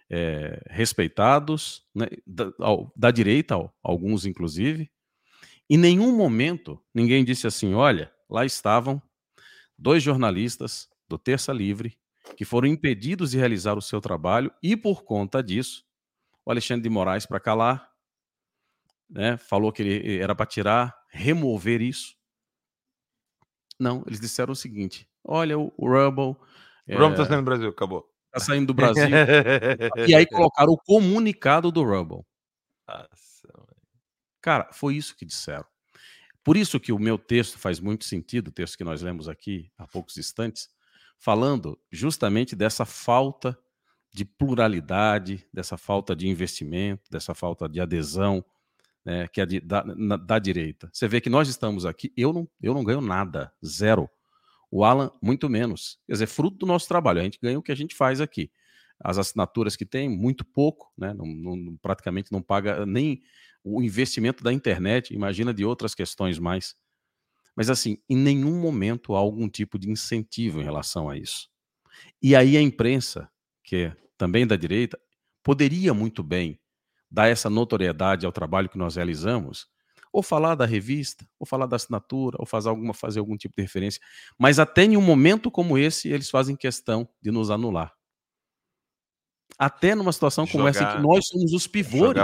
é, respeitados, né, da, ao, da direita, alguns inclusive, em nenhum momento ninguém disse assim: olha, lá estavam dois jornalistas do Terça Livre que foram impedidos de realizar o seu trabalho e, por conta disso, o Alexandre de Moraes, para calar, né, falou que ele era para tirar, remover isso. Não, eles disseram o seguinte: olha, o, Rubble. O Rubble está saindo do Brasil, acabou. Está saindo do Brasil. e aí colocaram o comunicado do Rubble. Nossa, Cara, foi isso que disseram. Por isso que o meu texto faz muito sentido, o texto que nós lemos aqui há poucos instantes, falando justamente dessa falta de pluralidade, dessa falta de investimento, dessa falta de adesão né, que é de, da, na, da direita. Você vê que nós estamos aqui, eu não, eu não ganho nada, zero. O Alan, muito menos. Quer dizer, fruto do nosso trabalho, a gente ganha o que a gente faz aqui. As assinaturas que tem, muito pouco, né, não, não, praticamente não paga nem o investimento da internet, imagina de outras questões mais. Mas assim, em nenhum momento há algum tipo de incentivo em relação a isso. E aí a imprensa, que é também da direita, poderia muito bem dar essa notoriedade ao trabalho que nós realizamos, ou falar da revista, ou falar da assinatura, ou fazer, alguma, fazer algum tipo de referência. Mas até em um momento como esse, eles fazem questão de nos anular. até numa situação como essa, em que nós somos os pivôs.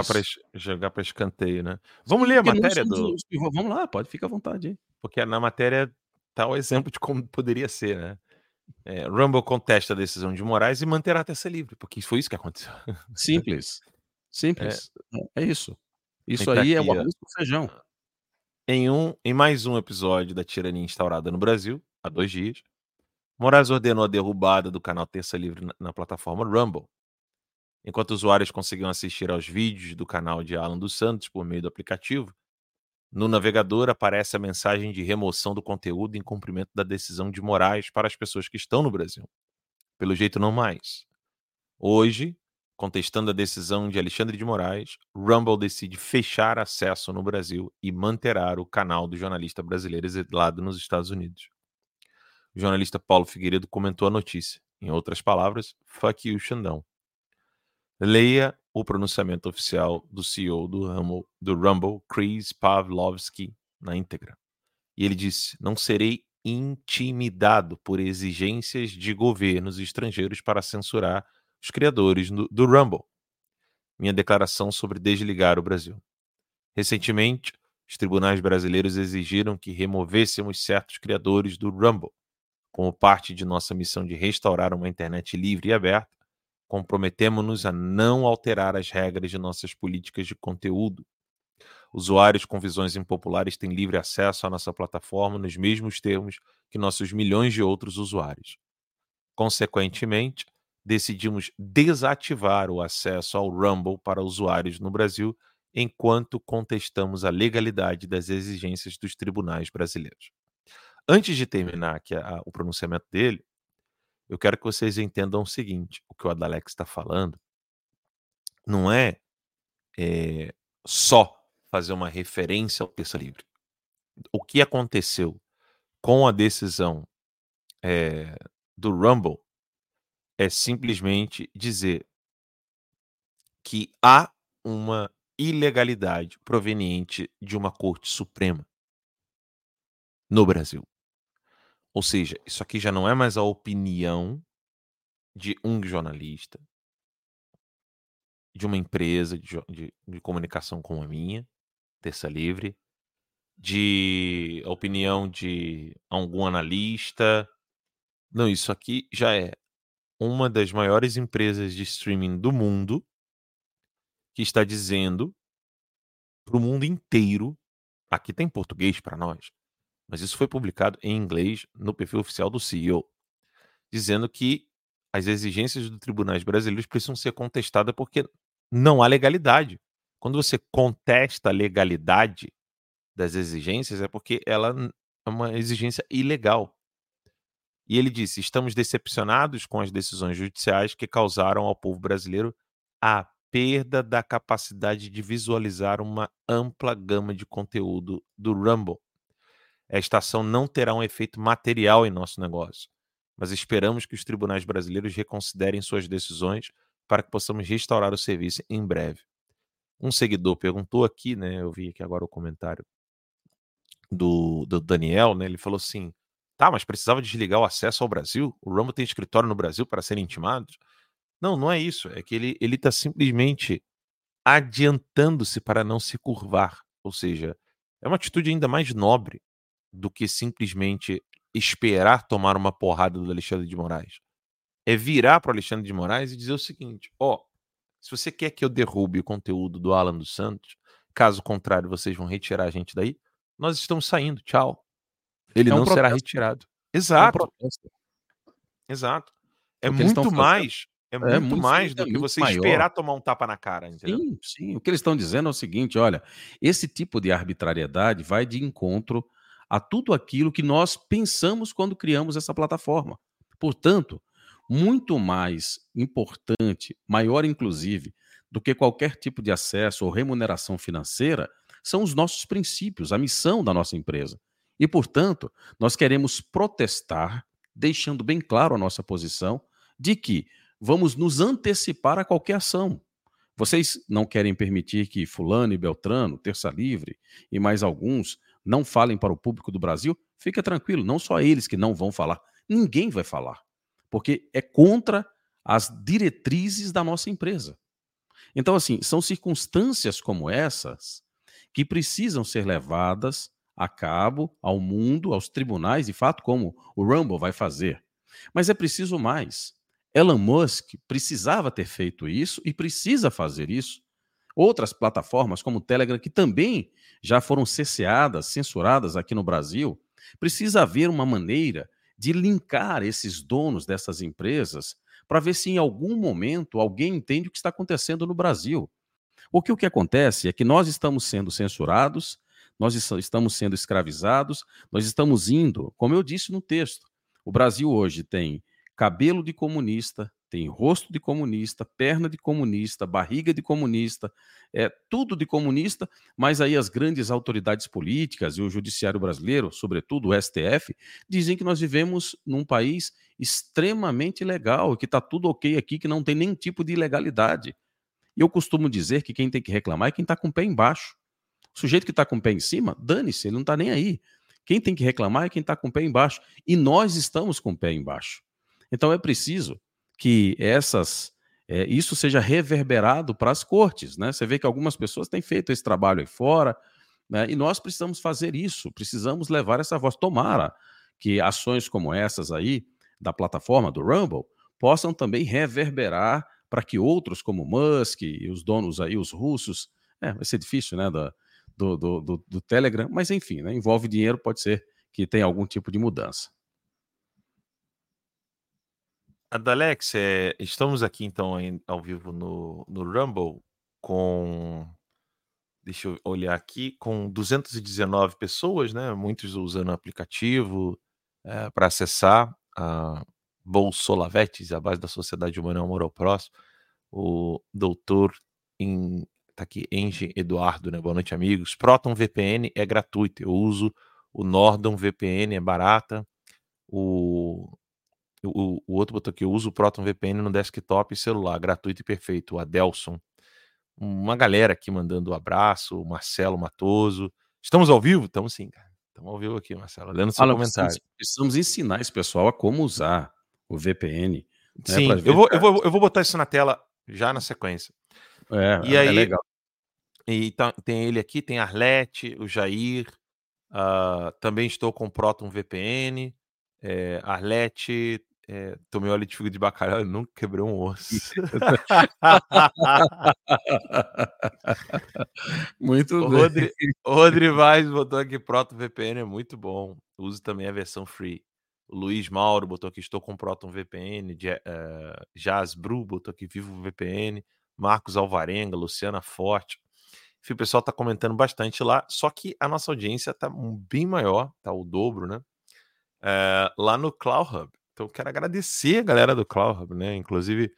Jogar para escanteio, né? Vamos ler a matéria do. Vamos lá, pode ficar à vontade. Porque na matéria tá o exemplo de como poderia ser, né? É, Rumble contesta a decisão de Moraes e manterá a terça livre, porque foi isso que aconteceu. Simples. Simples. É, é isso. Isso tá aí é o arroz com feijão. Em, um, em mais um episódio da tirania instaurada no Brasil, há dois dias, Moraes ordenou a derrubada do canal Terça Livre na, na plataforma Rumble. Enquanto usuários conseguiam assistir aos vídeos do canal de Alan dos Santos por meio do aplicativo, no navegador aparece a mensagem de remoção do conteúdo em cumprimento da decisão de Moraes para as pessoas que estão no Brasil. Pelo jeito, não mais. Hoje, contestando a decisão de Alexandre de Moraes, Rumble decide fechar acesso no Brasil e manterá o canal do jornalista brasileiro exilado nos Estados Unidos. O jornalista Paulo Figueiredo comentou a notícia. Em outras palavras, fuck you, Xandão. Leia o pronunciamento oficial do CEO do Rumble, do Rumble, Chris Pavlovski, na íntegra. E ele disse: Não serei intimidado por exigências de governos estrangeiros para censurar os criadores do, do Rumble. Minha declaração sobre desligar o Brasil. Recentemente, os tribunais brasileiros exigiram que removêssemos certos criadores do Rumble, como parte de nossa missão de restaurar uma internet livre e aberta Comprometemos-nos a não alterar as regras de nossas políticas de conteúdo. Usuários com visões impopulares têm livre acesso à nossa plataforma nos mesmos termos que nossos milhões de outros usuários. Consequentemente, decidimos desativar o acesso ao Rumble para usuários no Brasil enquanto contestamos a legalidade das exigências dos tribunais brasileiros. Antes de terminar aqui a, a, o pronunciamento dele, eu quero que vocês entendam o seguinte: o que o Adalex está falando não é, é, só fazer uma referência ao terça livre. O que aconteceu com a decisão é, do Rumble é simplesmente dizer que há uma ilegalidade proveniente de uma Corte Suprema no Brasil. Ou seja, isso aqui já não é mais a opinião de um jornalista, de uma empresa de, de, de comunicação como a minha, Terça Livre, de opinião de algum analista. Não, isso aqui já é uma das maiores empresas de streaming do mundo que está dizendo para o mundo inteiro, aqui tem português para nós, mas isso foi publicado em inglês no perfil oficial do CEO, dizendo que as exigências dos tribunais brasileiros precisam ser contestadas porque não há legalidade. Quando você contesta a legalidade das exigências, é porque ela é uma exigência ilegal. E ele disse: estamos decepcionados com as decisões judiciais que causaram ao povo brasileiro a perda da capacidade de visualizar uma ampla gama de conteúdo do Rumble esta ação não terá um efeito material em nosso negócio, mas esperamos que os tribunais brasileiros reconsiderem suas decisões para que possamos restaurar o serviço em breve. Um seguidor perguntou aqui, né? Eu vi aqui agora o comentário do, do Daniel, né? Ele falou assim: tá, mas precisava desligar o acesso ao Brasil? O Rumble tem escritório no Brasil para serem intimados? Não, não é isso. É que ele está simplesmente adiantando-se para não se curvar. Ou seja, é uma atitude ainda mais nobre do que simplesmente esperar tomar uma porrada do Alexandre de Moraes. É virar para o Alexandre de Moraes e dizer o seguinte: ó, oh, se você quer que eu derrube o conteúdo do Alan dos Santos, caso contrário, vocês vão retirar a gente daí, nós estamos saindo, tchau. Ele é um não será retirado. Exato. É um Exato. É muito mais. É, é muito, muito mais do que você maior. esperar tomar um tapa na cara. Entendeu? Sim, sim. O que eles estão dizendo é o seguinte: olha, esse tipo de arbitrariedade vai de encontro a tudo aquilo que nós pensamos quando criamos essa plataforma. Portanto, muito mais importante, maior inclusive, do que qualquer tipo de acesso ou remuneração financeira, são os nossos princípios, a missão da nossa empresa. E, portanto, nós queremos protestar, deixando bem claro a nossa posição de que vamos nos antecipar a qualquer ação. Vocês não querem permitir que Fulano e Beltrano, Terça Livre e mais alguns não falem para o público do Brasil, fica tranquilo, não só eles que não vão falar, ninguém vai falar, porque é contra as diretrizes da nossa empresa. Então, assim, são circunstâncias como essas que precisam ser levadas a cabo ao mundo, aos tribunais, de fato, como o Rumble vai fazer. Mas é preciso mais. Elon Musk precisava ter feito isso e precisa fazer isso. Outras plataformas, como o Telegram, que também já foram cesseadas, censuradas aqui no Brasil, precisa haver uma maneira de linkar esses donos dessas empresas para ver se em algum momento alguém entende o que está acontecendo no Brasil. Porque o que acontece é que nós estamos sendo censurados, nós estamos sendo escravizados, nós estamos indo, como eu disse no texto, o Brasil hoje tem cabelo de comunista, tem rosto de comunista, perna de comunista, barriga de comunista, é tudo de comunista, mas aí as grandes autoridades políticas e o judiciário brasileiro, sobretudo o STF, dizem que nós vivemos num país extremamente legal, que está tudo ok aqui, que não tem nenhum tipo de ilegalidade. E eu costumo dizer que quem tem que reclamar é quem está com o pé embaixo. O sujeito que está com o pé em cima, dane-se, ele não está nem aí. Quem tem que reclamar é quem está com o pé embaixo. E nós estamos com o pé embaixo. Então é preciso que essas é, isso seja reverberado para as cortes. Né? Você vê que algumas pessoas têm feito esse trabalho aí fora, né? e nós precisamos fazer isso, precisamos levar essa voz. Tomara que ações como essas aí, da plataforma do Rumble, possam também reverberar para que outros, como Musk e os donos aí, os russos, é, vai ser difícil, né, do, do, do, do Telegram, mas enfim, né, envolve dinheiro, pode ser que tenha algum tipo de mudança. Adalex, é, estamos aqui então em, ao vivo no, no Rumble com. Deixa eu olhar aqui, com 219 pessoas, né? Muitos usando o aplicativo é, para acessar a Bolsolavetes, a base da Sociedade Humana Amor ao Próximo. O doutor em, tá aqui, Enge Eduardo, né? Boa noite, amigos. Proton VPN é gratuito. Eu uso o Nordon VPN, é barata. O o, o outro botou aqui, eu uso o Proton VPN no desktop e celular, gratuito e perfeito. O Adelson. Uma galera aqui mandando um abraço, o Marcelo Matoso. Estamos ao vivo? Estamos sim, cara. Estamos ao vivo aqui, Marcelo. Lendo seu comentário. Precisamos, precisamos, ensinar esse pessoal a como usar o VPN. Né, sim, eu, vou, eu, vou, eu vou botar isso na tela já na sequência. É, e é aí, legal. E tá, tem ele aqui, tem Arlete, o Jair. Uh, também estou com o Proton VPN. É, Arlete, é, tomei óleo de figo de bacalhau e nunca quebrei um osso. muito o bem. Rodri, o Rodri Vaz botou aqui Proton VPN, é muito bom. Use também a versão free. O Luiz Mauro botou aqui, estou com Proton VPN. Uh, Jazz Bru botou aqui, Vivo VPN. Marcos Alvarenga, Luciana Forte. Enfim, o pessoal está comentando bastante lá, só que a nossa audiência está bem maior, tá o dobro, né? É, lá no Cloud Hub. Então, eu quero agradecer a galera do Cloud Hub, né? Inclusive,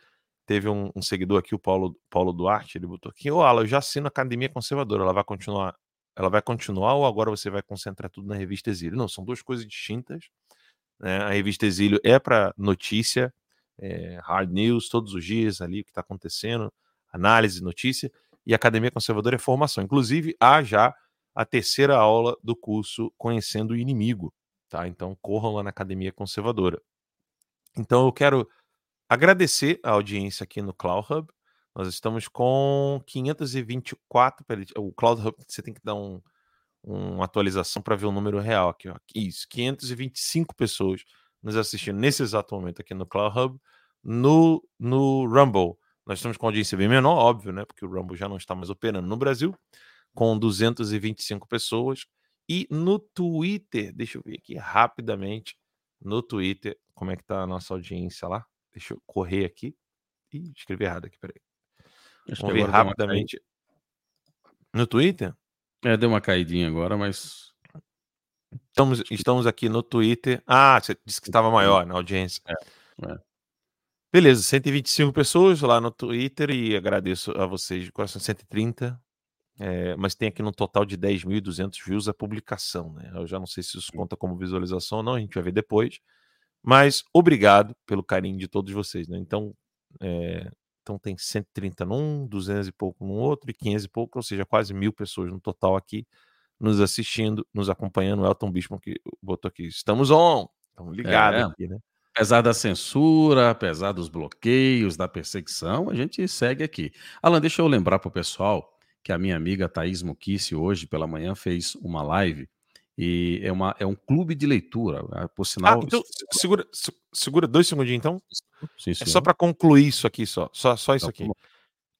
teve um, um, seguidor aqui, o Paulo, Paulo Duarte, ele botou aqui: Ô, Ala, eu já assino a Academia Conservadora, ela vai continuar. Ela vai continuar ou agora você vai concentrar tudo na revista Exílio? Não, são duas coisas distintas. Né? A revista Exílio é para notícia, é, hard news, todos os dias ali, o que está acontecendo, análise, notícia, e Academia Conservadora é formação. Inclusive, há já a terceira aula do curso Conhecendo o Inimigo. Tá? Então, corram lá na Academia Conservadora. Então eu quero agradecer a audiência aqui no Cloud Hub. Nós estamos com 524. O Cloud Hub você tem que dar um, uma atualização para ver o número real aqui. Ó. Isso, 525 pessoas nos assistindo nesse exato momento aqui no Cloud Hub. No, no Rumble, nós estamos com audiência bem menor, óbvio, né? Porque o Rumble já não está mais operando no Brasil, com 225 pessoas. E no Twitter, deixa eu ver aqui rapidamente, no Twitter, como é que tá a nossa audiência lá. Deixa eu correr aqui. Ih, escrevi errado aqui, peraí. Acho Vamos ver rapidamente. No Twitter? É, deu uma caidinha agora, mas. Estamos, estamos aqui no Twitter. Ah, você disse que estava maior na audiência. É, é. Beleza, 125 pessoas lá no Twitter e agradeço a vocês de coração, 130. É, mas tem aqui no total de 10.200 views a publicação, né? Eu já não sei se isso conta como visualização ou não, a gente vai ver depois. Mas obrigado pelo carinho de todos vocês, né? Então, é, então tem 130 num, 200 e pouco no outro e 500 e pouco, ou seja, quase mil pessoas no total aqui nos assistindo, nos acompanhando. O Elton Bispo que botou aqui, estamos on, estamos ligados é. aqui, né? Apesar da censura, apesar dos bloqueios, da perseguição, a gente segue aqui. Alan, deixa eu lembrar para o pessoal que a minha amiga Thaís Muquice hoje pela manhã fez uma live e é, uma, é um clube de leitura. Ah, por sinal. Ah, então, segura, segura dois segundinhos, então. Sim, é só para concluir isso aqui, só. Só, só isso Então, aqui.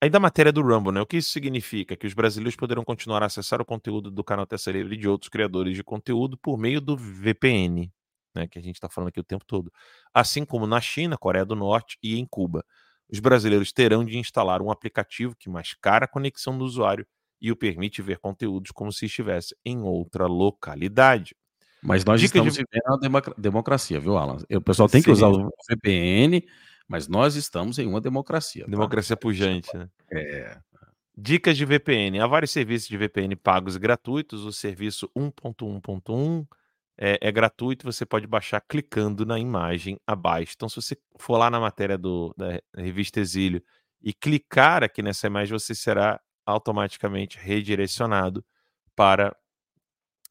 Aí da matéria do Rumble, né? O que isso significa? Que os brasileiros poderão continuar a acessar o conteúdo do canal Terça Livre e de outros criadores de conteúdo por meio do VPN, né? Que a gente está falando aqui o tempo todo. Assim como na China, Coreia do Norte e em Cuba. Os brasileiros terão de instalar um aplicativo que mascara a conexão do usuário e o permite ver conteúdos como se estivesse em outra localidade. Mas nós Dicas estamos de- vivendo uma democ- democracia, viu, Alan? O pessoal tem que Sim. usar o VPN, mas nós estamos em uma democracia. tá? Democracia pujante, né? É. Dicas de VPN. Há vários serviços de VPN pagos e gratuitos. O serviço 1.1.1 é, é gratuito, você pode baixar clicando na imagem abaixo. Então, se você for lá na matéria do, da revista Exílio e clicar aqui nessa imagem, você será automaticamente redirecionado para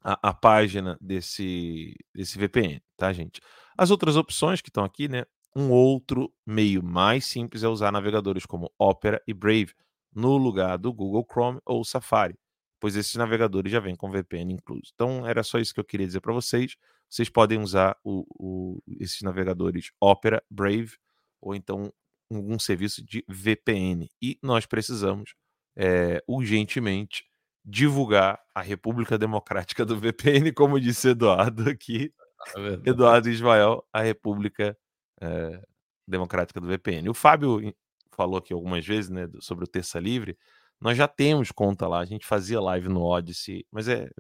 a, a página desse, desse VPN, tá, gente? As outras opções que estão aqui, né? Um outro meio mais simples é usar navegadores como Opera e Brave no lugar do Google Chrome ou Safari, pois esses navegadores já vêm com VPN incluso. Então, era só isso que eu queria dizer para vocês. Vocês podem usar o- o- esses navegadores Opera, Brave ou então algum serviço de VPN. E nós precisamos eh, urgentemente divulgar a República Democrática do VPN, como disse Eduardo aqui. É. Eduardo Ismael, a República eh, Democrática do VPN. O Fábio em- falou aqui algumas vezes né, sobre o Terça Livre. Nós já temos conta lá, a gente fazia live no Odyssey, mas é.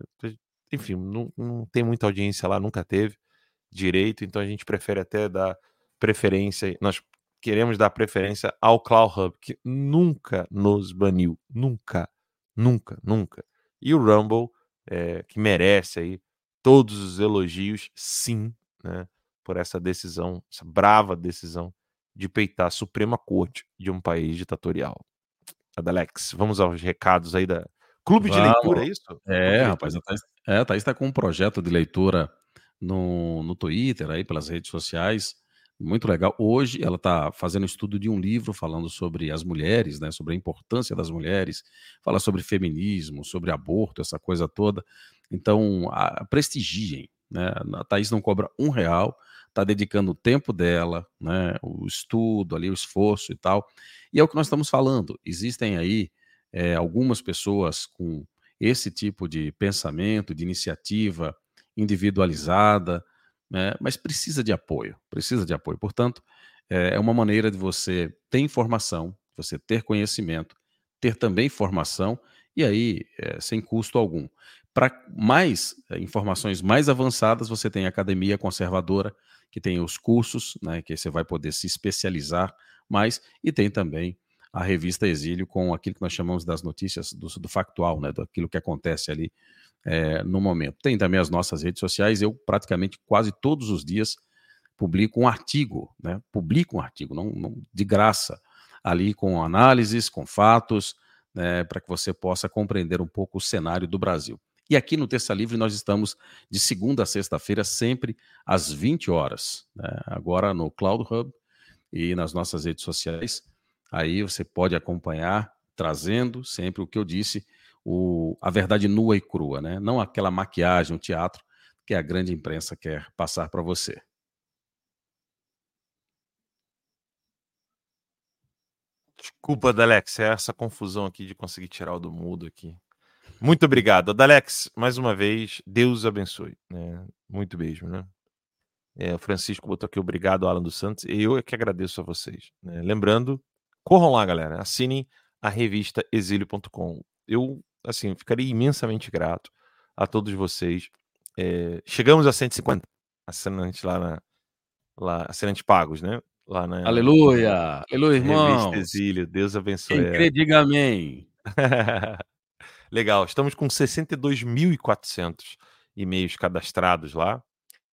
Enfim, não, não tem muita audiência lá, nunca teve direito, então a gente prefere até dar preferência. Nós queremos dar preferência ao Cloud Hub, que nunca nos baniu. Nunca, nunca, nunca. E o Rumble, eh, que merece aí todos os elogios, sim, né, por essa decisão, essa brava decisão de peitar a Suprema Corte de um país ditatorial. Adalex, vamos aos recados aí da Clube de Vamos. Leitura, é isso? De É, rapaz, a Thaís, é, a Thaís está com um projeto de leitura no, no Twitter, aí pelas redes sociais, muito legal. Hoje ela está fazendo estudo de um livro falando sobre as mulheres, né, sobre a importância das mulheres, fala sobre feminismo, sobre aborto, essa coisa toda. Então, a, prestigiem, né? A Thaís não cobra um real, está dedicando o tempo dela, né, o estudo ali, o esforço e tal. E é o que nós estamos falando. Existem aí é, algumas pessoas com esse tipo de pensamento, de iniciativa individualizada, né, mas precisa de apoio, precisa de apoio. Portanto, é é uma maneira de você ter informação, você ter conhecimento, ter também formação, e aí é, sem custo algum. Para mais é, informações mais avançadas, você tem a Academia Conservadora, que tem os cursos, né, que você vai poder se especializar mais, e tem também a revista Exílio com aquilo que nós chamamos das notícias do, do factual, né, daquilo que acontece ali é, no momento. Tem também as nossas redes sociais, eu praticamente quase todos os dias publico um artigo, né, publico um artigo, não, não- de graça, ali com análises, com fatos, né, para que você possa compreender um pouco o cenário do Brasil. E aqui no Terça Livre nós estamos de segunda a sexta-feira, sempre às 20 horas, né, agora no Cloud Hub e nas nossas redes sociais. Aí você pode acompanhar, trazendo sempre o que eu disse, o, a verdade nua e crua, né? Não aquela maquiagem, o teatro que a grande imprensa quer passar para você. Desculpa, Dalex, é essa confusão aqui de conseguir tirar o do mudo aqui. Muito obrigado. Dalex, mais uma vez, Deus abençoe. né? Muito beijo, né? É, o Francisco botou aqui obrigado, Alan dos Santos. E eu é que agradeço a vocês. né? Lembrando, corram lá, galera. Assinem a revista exílio.com. Eu, assim, ficaria imensamente grato a todos vocês. É, chegamos a 150 assinantes lá na. Lá, assinantes pagos, né? Lá na Aleluia! Aleluia, revista irmãos! Exílio. Deus abençoe. Quem crê, diga amém. Legal, estamos com 62.400 e-mails cadastrados lá.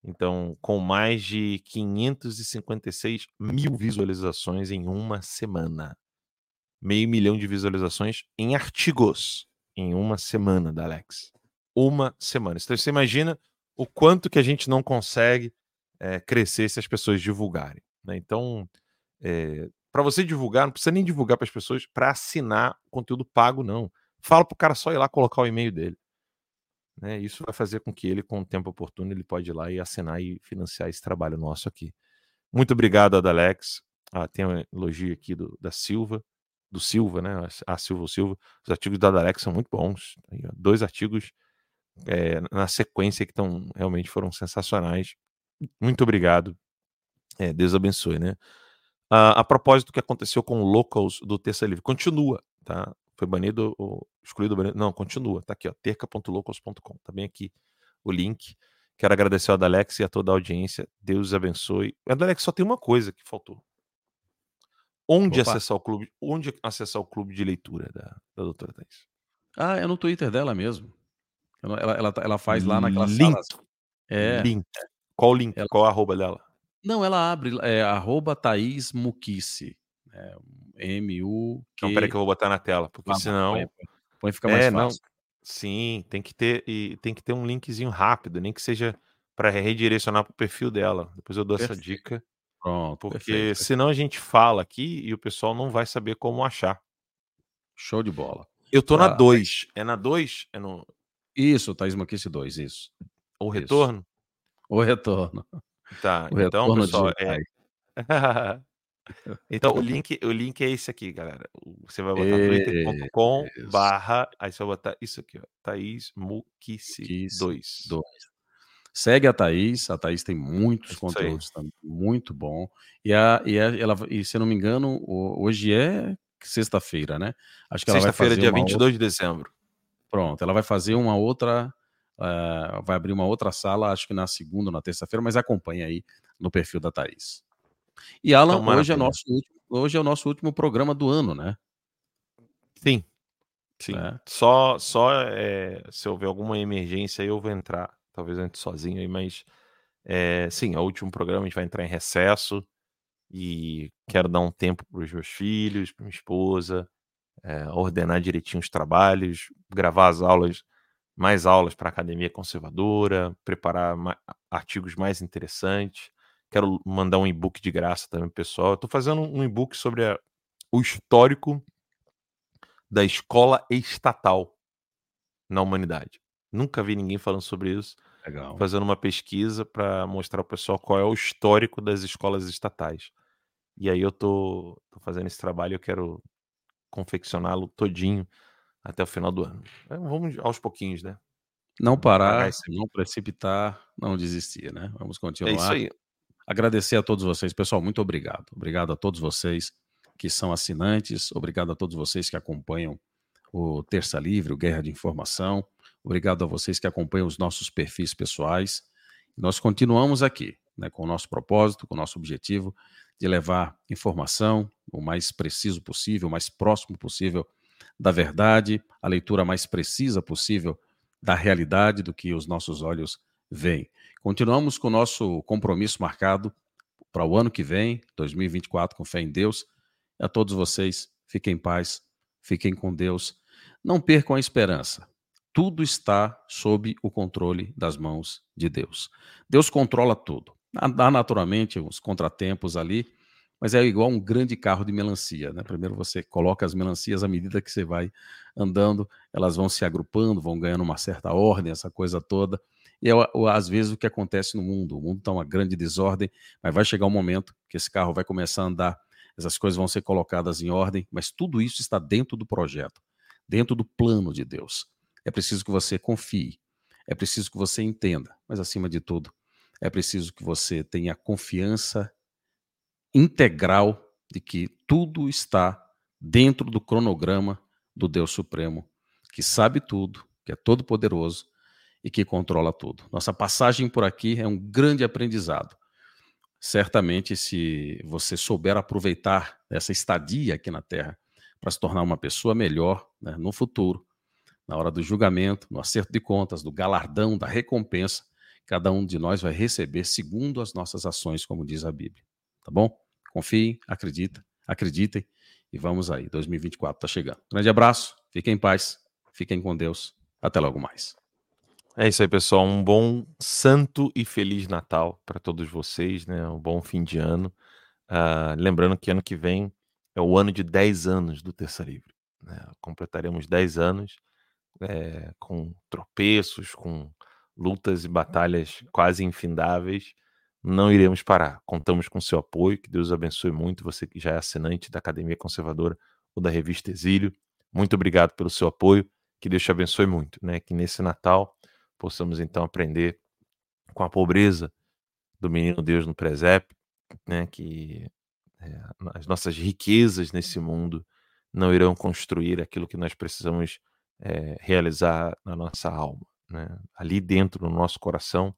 Então, com mais de 556 mil visualizações em uma semana. Meio milhão de visualizações em artigos em uma semana, da Alex. Uma semana. Então, você imagina o quanto que a gente não consegue é, crescer se as pessoas divulgarem. Né? Então, é, para você divulgar, não precisa nem divulgar para as pessoas para assinar conteúdo pago, não. Fala para o cara só ir lá colocar o e-mail dele. Né? Isso vai fazer com que ele, com o tempo oportuno, ele pode ir lá e assinar e financiar esse trabalho nosso aqui. Muito obrigado, Adalex. Ah, tem um elogio aqui do, da Silva, do Silva, né? A Silva Silva. Os artigos da Adalex são muito bons. Dois artigos é, na sequência que estão realmente foram sensacionais. Muito obrigado. É, Deus abençoe, né? Ah, a propósito do que aconteceu com o Locals do Terça Livre, continua, tá? Foi banido, ou excluído, banido, não, continua, tá aqui, ó, terca.locals.com, tá bem aqui o link. Quero agradecer ao Adalex e a toda a audiência. Deus abençoe. Adalex, só tem uma coisa que faltou. Onde Opa. acessar o clube? Onde acessar o clube de leitura da, da doutora Thais? Ah, é no Twitter dela mesmo. Ela, ela, ela faz lá naquela link. sala. É. Link. Qual o link? Ela... Qual a arroba dela? Não, ela abre, é arroba Thaís Muquice. É, M-U. Não, peraí que eu vou botar na tela, porque ah, senão. Põe, põe fica mais é, fácil. Não, sim, tem que ter e tem que ter um linkzinho rápido, nem que seja para redirecionar para o perfil dela. Depois eu dou Perfeito. essa dica. Pronto. Porque perfeito. senão a gente fala aqui e o pessoal não vai saber como achar. Show de bola. Eu tô na 2. É na 2? É no. Isso, Thaís Maquice 2, isso. O retorno? Isso. O retorno. Tá, o então, retorno pessoal, é... então, o link, o link é esse aqui, galera. Você vai botar twitter.com barra, aí você vai botar isso aqui, ó, Thaís Mukice 2. Segue a Thaís, a Thaís tem muitos isso conteúdos também, muito bom. E, a, e, a, ela, e se eu não me engano, hoje é sexta-feira, né? Acho que ela vai fazer. Sexta-feira, dia 22 outra... de dezembro. Pronto, ela vai fazer uma outra. Uh, vai abrir uma outra sala, acho que na segunda ou na terça-feira, mas acompanhe aí no perfil da Thaís. E Alan, então, hoje, é nosso último, hoje é o nosso último programa do ano, né? Sim. Sim. É. Só, só é, se houver alguma emergência eu vou entrar. Talvez entre sozinho aí, mas é, sim, é o último programa, a gente vai entrar em recesso e quero dar um tempo para os meus filhos, para minha esposa, é, ordenar direitinho os trabalhos, gravar as aulas, mais aulas para a academia conservadora, preparar artigos mais interessantes. Quero mandar um e-book de graça também, pessoal. Estou fazendo um e-book sobre a, o histórico da escola estatal na humanidade. Nunca vi ninguém falando sobre isso. Legal. Fazendo uma pesquisa para mostrar ao pessoal qual é o histórico das escolas estatais. E aí eu tô, tô fazendo esse trabalho, eu quero confeccioná-lo todinho até o final do ano. É, vamos aos pouquinhos, né? Não parar, não precipitar, não desistir, né? Vamos continuar. É isso aí. Agradecer a todos vocês, pessoal. Muito obrigado. Obrigado a todos vocês que são assinantes. Obrigado a todos vocês que acompanham o Terça Livre, o Guerra de Informação. Obrigado a vocês que acompanham os nossos perfis pessoais. Nós continuamos aqui, né, com o nosso propósito, com o nosso objetivo de levar informação o mais preciso possível, o mais próximo possível da verdade, a leitura mais precisa possível da realidade do que os nossos olhos veem. Continuamos com o nosso compromisso marcado para o ano que vem, 2024, com fé em Deus. E a todos vocês, fiquem em paz, fiquem com Deus. Não percam a esperança. Tudo está sob o controle das mãos de Deus. Deus controla tudo. Há naturalmente uns contratempos ali, mas é igual um grande carro de melancia, né? Primeiro você coloca as melancias à medida que você vai andando, elas vão se agrupando, vão ganhando uma certa ordem, essa coisa toda. E é, às vezes o que acontece no mundo, o mundo está uma grande desordem, mas vai chegar um momento que esse carro vai começar a andar, essas coisas vão ser colocadas em ordem, mas tudo isso está dentro do projeto, dentro do plano de Deus. É preciso que você confie, é preciso que você entenda, mas acima de tudo, é preciso que você tenha confiança integral de que tudo está dentro do cronograma do Deus Supremo, que sabe tudo, que é todo poderoso e que controla tudo. Nossa passagem por aqui é um grande aprendizado. Certamente, se você souber aproveitar essa estadia aqui na Terra para se tornar uma pessoa melhor né, no futuro, na hora do julgamento, no acerto de contas, do galardão, da recompensa, cada um de nós vai receber segundo as nossas ações, como diz a Bíblia. Tá bom? Confiem, acreditem, acreditem e vamos aí. 2024 está chegando. Grande abraço, fiquem em paz, fiquem com Deus. Até logo mais. É isso aí, pessoal. Um bom santo e feliz Natal para todos vocês, né? Um bom fim de ano. Uh, lembrando que ano que vem é o ano de 10 anos do Terça Livre. Né? Completaremos 10 anos é, com tropeços, com lutas e batalhas quase infindáveis. Não iremos parar. Contamos com seu apoio. Que Deus abençoe muito. Você que já é assinante da Academia Conservadora ou da Revista Exílio. Muito obrigado pelo seu apoio. Que Deus te abençoe muito. Né? Que nesse Natal possamos então aprender com a pobreza do menino Deus no presépio, né? Que é, as nossas riquezas nesse mundo não irão construir aquilo que nós precisamos é, realizar na nossa alma. Né? Ali dentro, no nosso coração,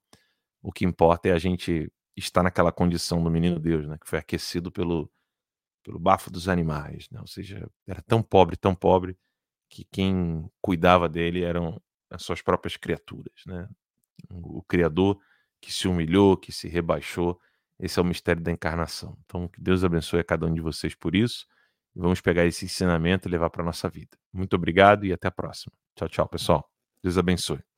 o que importa é a gente estar naquela condição do menino Deus, né? que foi aquecido pelo, pelo bafo dos animais. Né? Ou seja, era tão pobre, tão pobre, que quem cuidava dele eram as suas próprias criaturas. Né? O Criador que se humilhou, que se rebaixou. Esse é o mistério da encarnação. Então, que Deus abençoe a cada um de vocês por isso. Vamos pegar esse ensinamento e levar para a nossa vida. Muito obrigado e até a próxima. Tchau, tchau, pessoal. Deus abençoe.